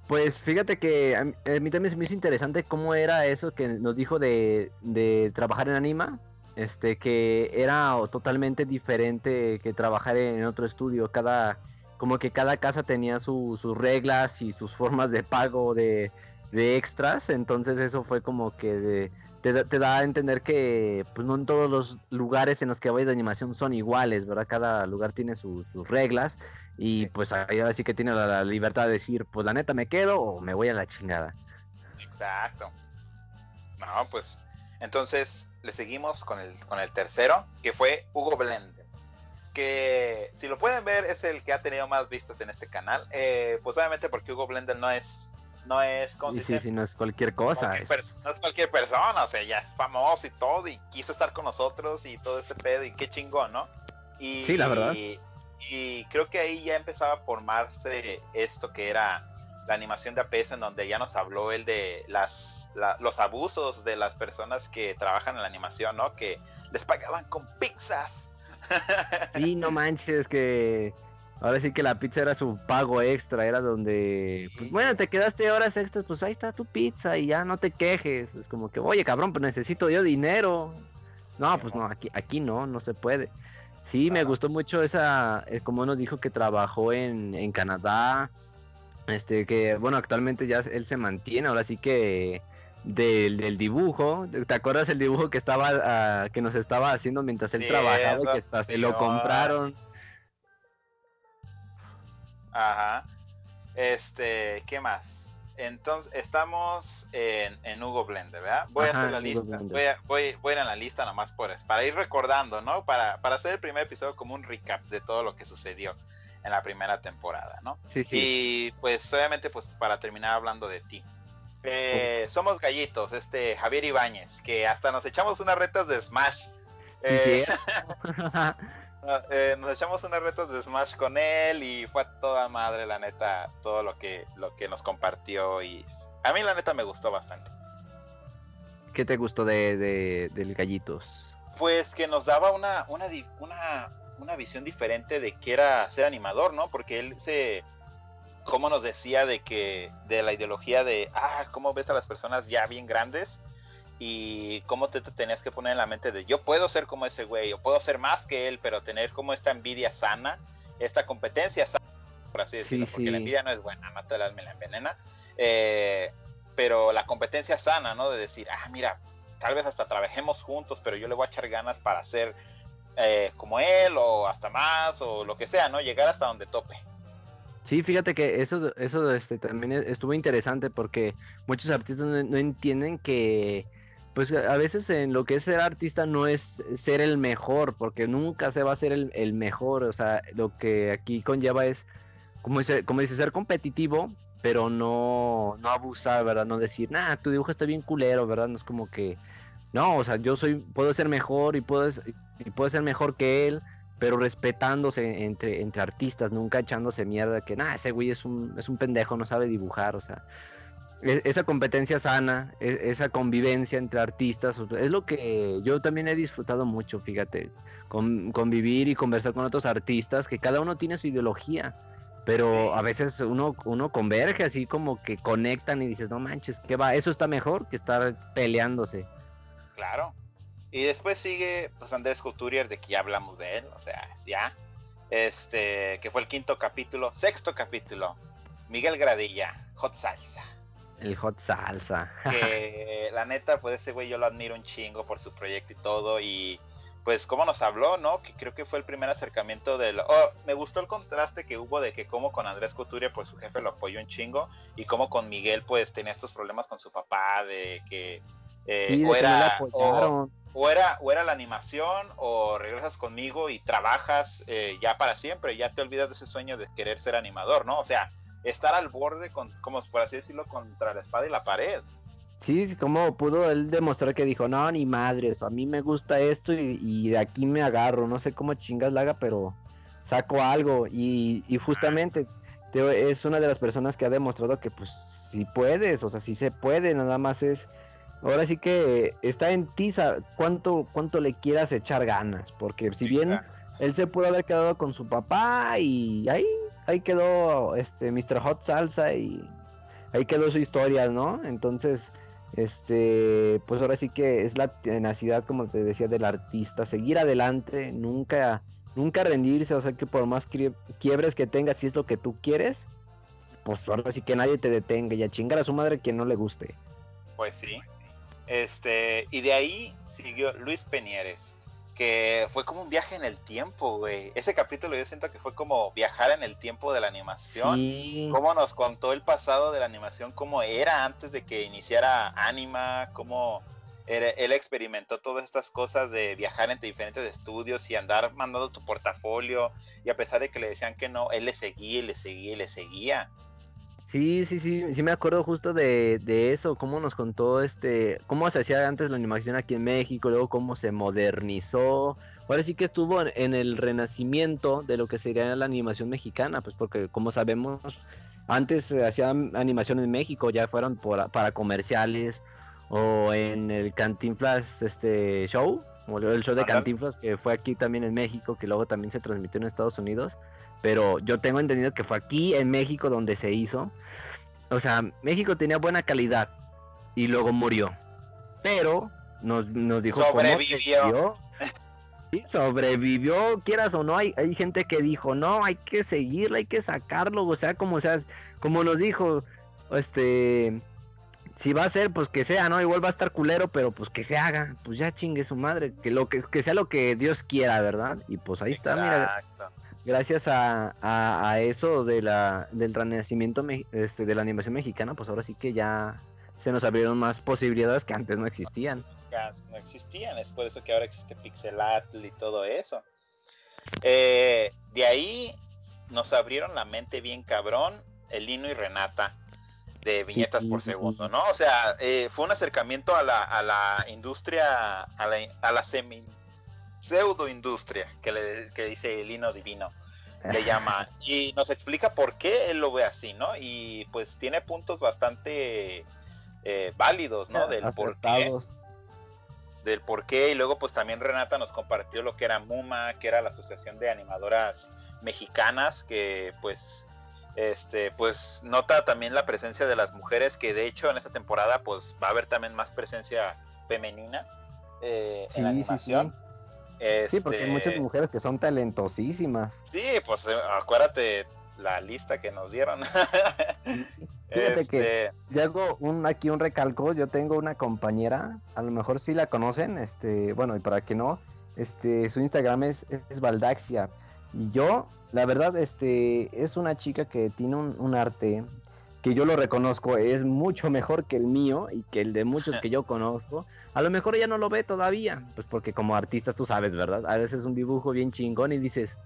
Pues fíjate que a mí, a mí también se me hizo interesante cómo era eso que nos dijo de, de trabajar en Anima. Este, que era totalmente diferente que trabajar en otro estudio. Cada, como que cada casa tenía su- sus reglas y sus formas de pago de, de extras. Entonces eso fue como que de- te, da- te da a entender que pues no en todos los lugares en los que vayas de animación son iguales, ¿verdad? Cada lugar tiene sus- sus reglas. Y pues ahí ahora sí que tiene la, la libertad de decir, pues la neta me quedo o me voy a la chingada. Exacto. No, pues entonces le seguimos con el, con el tercero, que fue Hugo Blendel. Que si lo pueden ver es el que ha tenido más vistas en este canal. Eh, pues obviamente porque Hugo Blendel no es, no es, ¿cómo Y se sí, dice? sí, no es cualquier cosa. Cualquier es- no es cualquier persona, o sea, ya es famoso y todo, y quiso estar con nosotros y todo este pedo, y qué chingón, ¿no? Y, Sí, la verdad. Y, y creo que ahí ya empezaba a formarse esto que era la animación de APS en donde ya nos habló el de las, los abusos de las personas que trabajan en la animación, ¿no? Que les pagaban con pizzas. Sí, no manches, que ahora sí que la pizza era su pago extra, era donde, pues bueno, te quedaste horas extras, pues ahí está tu pizza y ya no te quejes. Es como que, oye, cabrón, pues necesito yo dinero. No, pues no, aquí, aquí no, no se puede. Sí, me gustó mucho esa, eh, como nos dijo que trabajó en, en Canadá, este, que bueno, actualmente ya él se mantiene, ahora sí que del, dibujo, ¿te acuerdas el dibujo que estaba ah, que nos estaba haciendo mientras él trabajaba que hasta se lo compraron? Ajá. Este, ¿qué más? Entonces, estamos en, Hugo Blender, ¿verdad? Voy a hacer la lista. Voy a, voy, voy a, ir a la lista nomás por eso, para ir recordando, ¿no? Para, para hacer el primer episodio como un recap de todo lo que sucedió en la primera temporada, ¿no? Sí, sí. Y pues obviamente, pues para terminar hablando de ti. Eh, somos gallitos, este Javier Ibáñez, que hasta nos echamos unas retas de Smash. Eh, eh, nos echamos unas retas de Smash con él y fue toda madre, la neta, todo lo que, lo que nos compartió y a mí la neta me gustó bastante. ¿Qué te gustó de, de del gallitos? Pues que nos daba una, una, una, una visión diferente de que era ser animador, ¿no? Porque él se, como nos decía de que, de la ideología de, ah, ¿cómo ves a las personas ya bien grandes? Y cómo te, tenías que poner en la mente de, yo puedo ser como ese güey, o puedo ser más que él, pero tener como esta envidia sana, esta competencia sana, por así decirlo, porque la envidia no es buena, mata el alma y la envenena. Eh, pero la competencia sana, ¿no? De decir, ah, mira, tal vez hasta trabajemos juntos, pero yo le voy a echar ganas para ser eh, como él o hasta más o lo que sea, ¿no? Llegar hasta donde tope. Sí, fíjate que eso, eso este, también estuvo interesante porque muchos artistas no, entienden que, pues a veces en lo que es ser artista no es ser el mejor, porque nunca se va a ser el, mejor, o sea, lo que aquí conlleva es, como dice, como dice, ser competitivo, pero no, no abusar, ¿verdad? No decir, nah, tu dibujo está bien culero, ¿verdad? No es como que, no, o sea, yo soy, puedo ser mejor y puedo, y puede ser mejor que él, pero respetándose entre, entre artistas, nunca echándose mierda que, nada, ese güey es un, es un pendejo, no sabe dibujar, o sea, e, esa competencia sana, e, esa convivencia entre artistas, es lo que yo también he disfrutado mucho, fíjate, con, convivir y conversar con otros artistas, que cada uno tiene su ideología, pero a veces uno, uno converge así como que conectan y dices, no manches, ¿qué va? Eso está mejor que estar peleándose. Claro, y después sigue pues Andrés Couturier, de que ya hablamos de él, o sea, ya. Este, que fue el quinto capítulo, sexto capítulo. Miguel Gradilla, Hot Salsa. El Hot Salsa. que la neta, pues ese güey yo lo admiro un chingo por su proyecto y todo. Y pues cómo nos habló, ¿no? Que creo que fue el primer acercamiento del... Oh, me gustó el contraste que hubo de que como con Andrés Couturier, pues su jefe lo apoyó un chingo. Y como con Miguel, pues tenía estos problemas con su papá, de que... Eh, o era, o era, o era la animación o regresas conmigo y trabajas eh, ya para siempre, ya te olvidas de ese sueño de querer ser animador, ¿no? O sea, estar al borde, con, como por así decirlo, contra la espada y la pared. Sí, como pudo él demostrar que dijo, no, ni madres, a mí me gusta esto y, de aquí me agarro, no sé cómo chingas la haga, pero saco algo y, y justamente es una de las personas que ha demostrado que pues si puedes, o sea, si se puede, nada más es ahora sí que está en ti cuánto, cuánto le quieras echar ganas, porque si bien él se pudo haber quedado con su papá y ahí, ahí quedó este Mr. Hot Salsa y ahí quedó su historia, ¿no? Entonces, este, pues ahora sí que es la tenacidad, como te decía, del artista, seguir adelante, nunca, nunca rendirse, o sea que por más quiebres que tengas, si es lo que tú quieres, pues ahora sí que nadie te detenga y a chingar a su madre quien no le guste. Pues sí, este, y de ahí siguió Luis Peñeres, que fue como un viaje en el tiempo, güey. Ese capítulo yo siento que fue como viajar en el tiempo de la animación. Cómo nos contó el pasado de la animación, cómo era antes de que iniciara Anima, cómo él experimentó todas estas cosas de viajar entre diferentes estudios y andar mandando tu portafolio. Y a pesar de que le decían que no, él le seguía y le seguía y le seguía. Sí, sí, sí, sí me acuerdo justo de, de, eso, cómo nos contó este, cómo se hacía antes la animación aquí en México, luego cómo se modernizó. Ahora sí que estuvo en, el renacimiento de lo que sería la animación mexicana, pues porque como sabemos, Antes eh, hacían animación en México, ya fueron por- para comerciales o en el Cantinflas este show, o el show de. Cantinflas que fue aquí también en México, que luego también se transmitió en Estados Unidos, pero yo tengo entendido que fue aquí en México donde se hizo. O sea, México tenía buena calidad y luego murió. Pero nos, nos dijo Sobrevivió. Sí, sobrevivió, quieras o no, hay, hay gente que dijo, no, hay que seguirlo, hay que sacarlo, o sea, como sea, como nos dijo, este, si va a ser, pues que sea, ¿no? Igual va a estar culero, pero pues que se haga, pues ya chingue su madre, que lo que, que sea lo que Dios quiera, ¿verdad? Y pues ahí está, mira. Gracias a, a, a eso de la, del renacimiento me- este, de la animación mexicana, pues ahora sí que ya se nos abrieron más posibilidades que antes no existían. No existían, es por eso que ahora existe Pixelatl y todo eso. Eh, de ahí nos abrieron la mente bien cabrón, Elino y Renata, de viñetas por Sí. segundo, ¿no? O sea, eh, fue un acercamiento a la, a la industria, a la, a la semi pseudo industria que le que dice Elino Divino le llama. Y nos explica por qué él lo ve así, ¿no? Y pues tiene puntos bastante eh, válidos, ¿no? Del por qué. Del por qué. Y luego pues también Renata nos compartió lo que era MUMA, que era la Asociación de Animadoras Mexicanas, que pues este pues nota también la presencia de las mujeres, que de hecho en esta temporada pues va a haber también más presencia femenina eh, Sí, en la sí, Sí, porque hay Este, muchas mujeres que son talentosísimas. Sí, pues eh, acuérdate la lista que nos dieron. Fíjate que- Este, Yo hago un, aquí un recalco, yo tengo una compañera, a lo mejor sí la conocen, este, bueno, y para que no, este, su Instagram es, es Baldaxia. Y yo, la verdad, este, es una chica que tiene un, un arte que yo lo reconozco, es mucho mejor que el mío y que el de muchos que yo conozco. A lo mejor ella no lo ve todavía, pues porque como artistas tú sabes, ¿verdad? A veces un dibujo bien chingón y dices,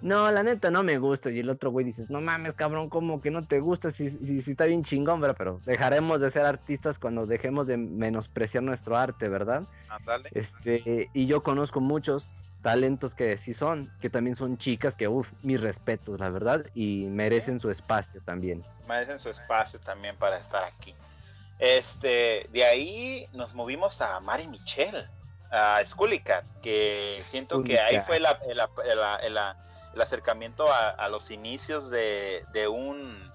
no, la neta no me gusta. Y el otro güey dices, no mames, cabrón, ¿cómo que no te gusta? Si, si, si está bien chingón, ¿verdad? Pero dejaremos de ser artistas cuando dejemos de menospreciar nuestro arte, ¿verdad? ándale. Este, y yo conozco muchos talentos que sí son, que también son chicas que, uff, mis respetos, la verdad, y merecen su espacio también. merecen su espacio también para estar aquí. Este, de ahí nos movimos a Mari Michelle, a Skullycat, que siento que ahí fue la- el, acercamiento a, a los inicios de, de un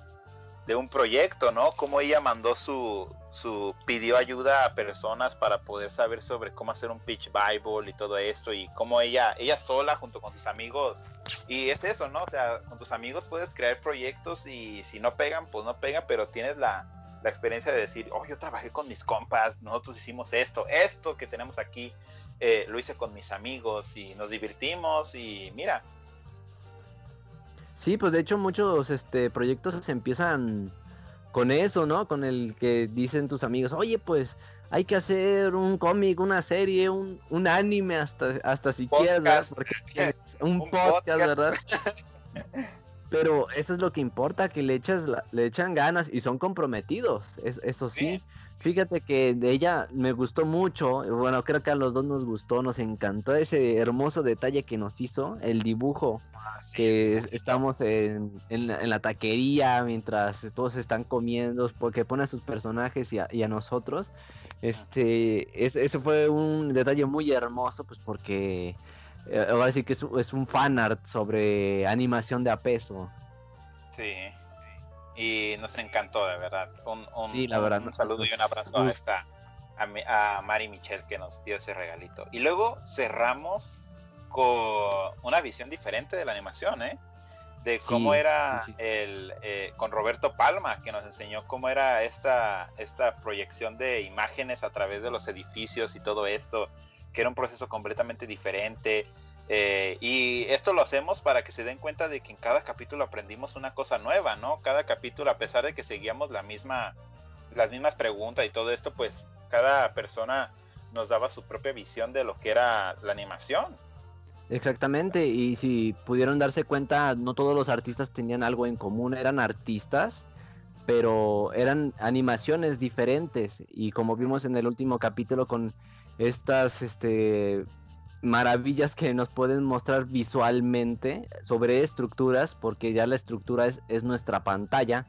de un proyecto, ¿no? Como ella mandó su, su pidió ayuda a personas para poder saber sobre cómo hacer un pitch bible y todo esto y cómo ella ella sola junto con sus amigos y es eso, ¿no? O sea, con tus amigos puedes crear proyectos y si no pegan, pues no pegan, pero tienes la, la experiencia de decir, oh, yo trabajé con mis compas, nosotros hicimos esto, esto que tenemos aquí, eh, lo hice con mis amigos y nos divertimos y mira, Sí, pues de hecho muchos este, proyectos se empiezan con eso, ¿no? Con el que dicen tus amigos, oye, pues hay que hacer un cómic, una serie, un, un anime, hasta, hasta si quieres, ¿verdad? Podcast. Porque un, Un podcast, podcast. ¿verdad? Pero eso es lo que importa, que le, echas la- le echan ganas y son comprometidos, es- eso sí. Sí. Fíjate que de ella me gustó mucho, bueno, creo que a los dos nos gustó, nos encantó ese hermoso detalle que nos hizo, el dibujo que es- estamos en, en la, en la taquería mientras todos están comiendo, porque pone a sus personajes y a, y a nosotros. Este, es- eso fue un detalle muy hermoso, pues porque eh, ahora sí que es, un- es un fan art sobre animación de a peso. Sí. Y nos encantó, de verdad. Un, un- Sí, la un- verdad, un saludo y un abrazo a esta a, a Mari Michelle que nos dio ese regalito. Y luego cerramos con una visión diferente de la animación, ¿eh? De cómo Sí, era sí. el eh, con Roberto Palma, que nos enseñó cómo era esta, esta proyección de imágenes a través de los edificios y todo esto, que era un proceso completamente diferente. Eh, y esto lo hacemos para que se den cuenta de que en cada capítulo aprendimos una cosa nueva, ¿no? Cada capítulo, a pesar de que seguíamos la misma, las mismas preguntas y todo esto, pues cada persona nos daba su propia visión de lo que era la animación. Exactamente, y si pudieron darse cuenta, no todos los artistas tenían algo en común, eran artistas, pero eran animaciones diferentes. Y como vimos en el último capítulo con estas este, maravillas que nos pueden mostrar visualmente sobre estructuras, porque ya la estructura es, es nuestra pantalla.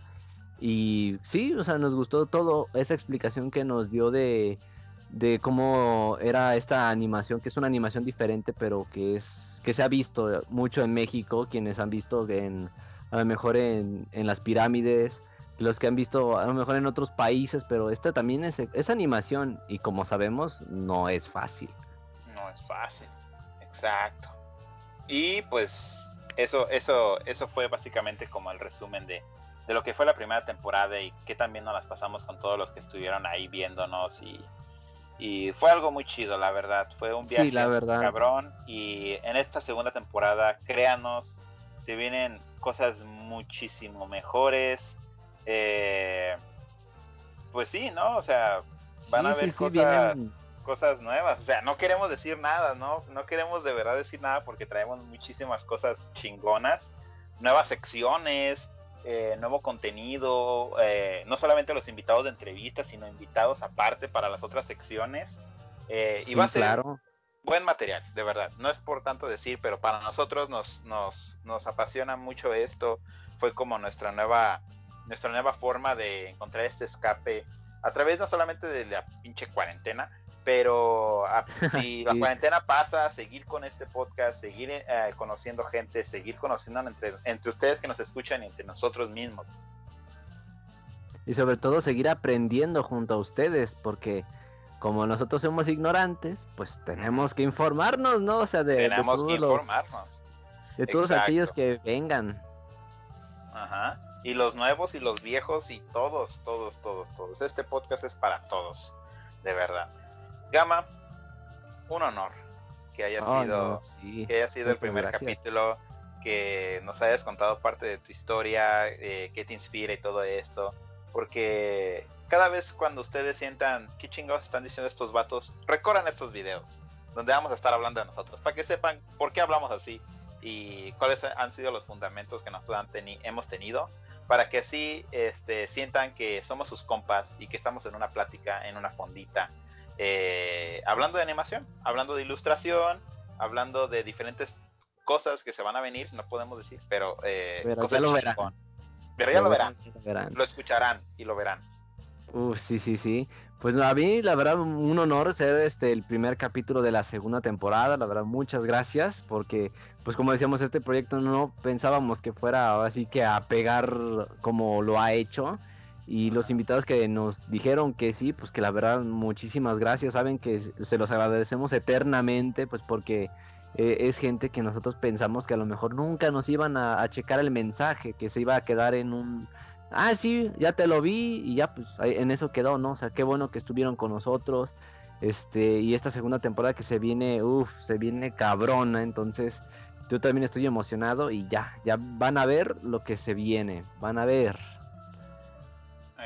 Y sí, o sea, nos gustó todo esa explicación que nos dio de, de cómo era esta animación, que es una animación diferente, pero que es que se ha visto mucho en México, quienes han visto en a lo mejor en, en las pirámides, los que han visto a lo mejor en otros países, pero esta también es, es animación y como sabemos no es fácil. No es fácil, exacto. Y pues eso, eso, eso fue básicamente como el resumen de, de lo que fue la primera temporada y que también nos las pasamos con todos los que estuvieron ahí viéndonos y, y fue algo muy chido, la verdad. Fue un viaje Sí, la verdad. cabrón. Y en esta segunda temporada, créanos, se vienen cosas muchísimo mejores. Eh, pues sí, ¿no? O sea, van a haber sí, cosas, vienen- cosas nuevas. O sea, no queremos decir nada, ¿no? No queremos de verdad decir nada porque traemos muchísimas cosas chingonas. Nuevas secciones, eh, nuevo contenido, eh, no solamente los invitados de entrevistas, sino invitados aparte para las otras secciones. Eh, y va a ser claro. buen material, de verdad. No es por tanto decir, pero para nosotros nos, nos, nos apasiona mucho esto. Fue como nuestra nueva, nuestra nueva forma de encontrar este escape a través no solamente de la pinche cuarentena, pero a- si la cuarentena pasa, seguir con este podcast, seguir eh, conociendo gente, seguir conociendo entre, entre ustedes que nos escuchan y entre nosotros mismos. Y sobre todo seguir aprendiendo junto a ustedes, porque como nosotros somos ignorantes, pues tenemos que informarnos, ¿no? O sea, de, de Tenemos que todos los- informarnos. de todos Exacto. aquellos que vengan. Ajá. Y los nuevos y los viejos y todos, todos, todos, todos. Este podcast es para todos, de verdad. Gama, un honor que haya Oh, sido, no, sí. que haya sido el primer gracias. capítulo, que nos hayas contado parte de tu historia, eh, qué te inspira y todo esto. Porque cada vez cuando ustedes sientan qué chingados están diciendo estos vatos, recorran estos videos donde vamos a estar hablando de nosotros, para que sepan por qué hablamos así y cuáles han sido los fundamentos que nosotros han teni- hemos tenido, para que así este, sientan que somos sus compas y que estamos en una plática, en una fondita, eh, hablando de animación, hablando de ilustración, hablando de diferentes cosas que se van a venir, no podemos decir, pero, eh, Pero cosas ya lo verán. chingón. Pero ya lo verán, Lo verán. lo escucharán y lo verán. Uf, sí, sí, sí. Pues a mí, la verdad, un honor ser este el primer capítulo de la segunda temporada. La verdad, muchas gracias. Porque, pues como decíamos, este proyecto no pensábamos que fuera así que a pegar como lo ha hecho. Y los invitados que nos dijeron que sí, pues que la verdad, muchísimas gracias. Saben que se los agradecemos eternamente, pues porque eh, es gente que nosotros pensamos que a lo mejor nunca nos iban a, a checar el mensaje, que se iba a quedar en un ah, sí, ya te lo vi y ya pues en eso quedó, ¿no? O sea, qué bueno que estuvieron con nosotros. Este, y esta segunda temporada que se viene, uff, se viene cabrona, entonces yo también estoy emocionado y ya, ya van a ver lo que se viene, van a ver.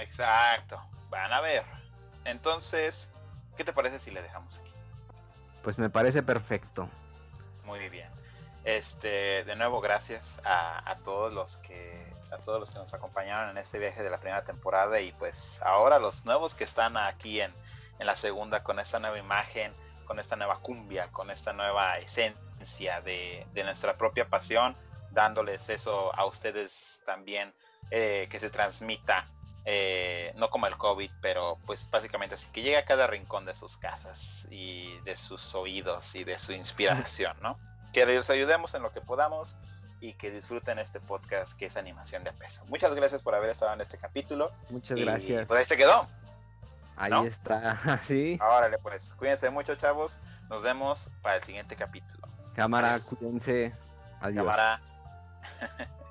Exacto, van a ver. Entonces, ¿qué te parece si le dejamos aquí? Pues me parece perfecto. Muy bien. Este, de nuevo, gracias a, a todos los que a todos los que nos acompañaron en este viaje de la primera temporada y pues ahora los nuevos que están aquí en, en la segunda con esta nueva imagen, con esta nueva cumbia, con esta nueva esencia de, de nuestra propia pasión, dándoles eso a ustedes también eh, que se transmita, eh, no como el COVID, pero pues básicamente así, que llegue a cada rincón de sus casas y de sus oídos y de su inspiración, ¿no? Que les ayudemos en lo que podamos y que disfruten este podcast que es animación de peso. Muchas gracias por haber estado en este capítulo. Muchas y gracias. pues ahí se quedó. Ahí ¿no? está, sí. Órale, pues cuídense mucho, chavos. Nos vemos para el siguiente capítulo. Cámara, Adiós. cuídense. Adiós. Cámara.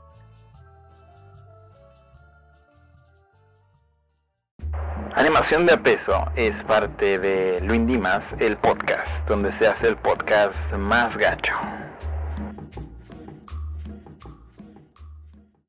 Animación de a peso es parte de Luis Dimas, el podcast, donde se hace el podcast más gacho.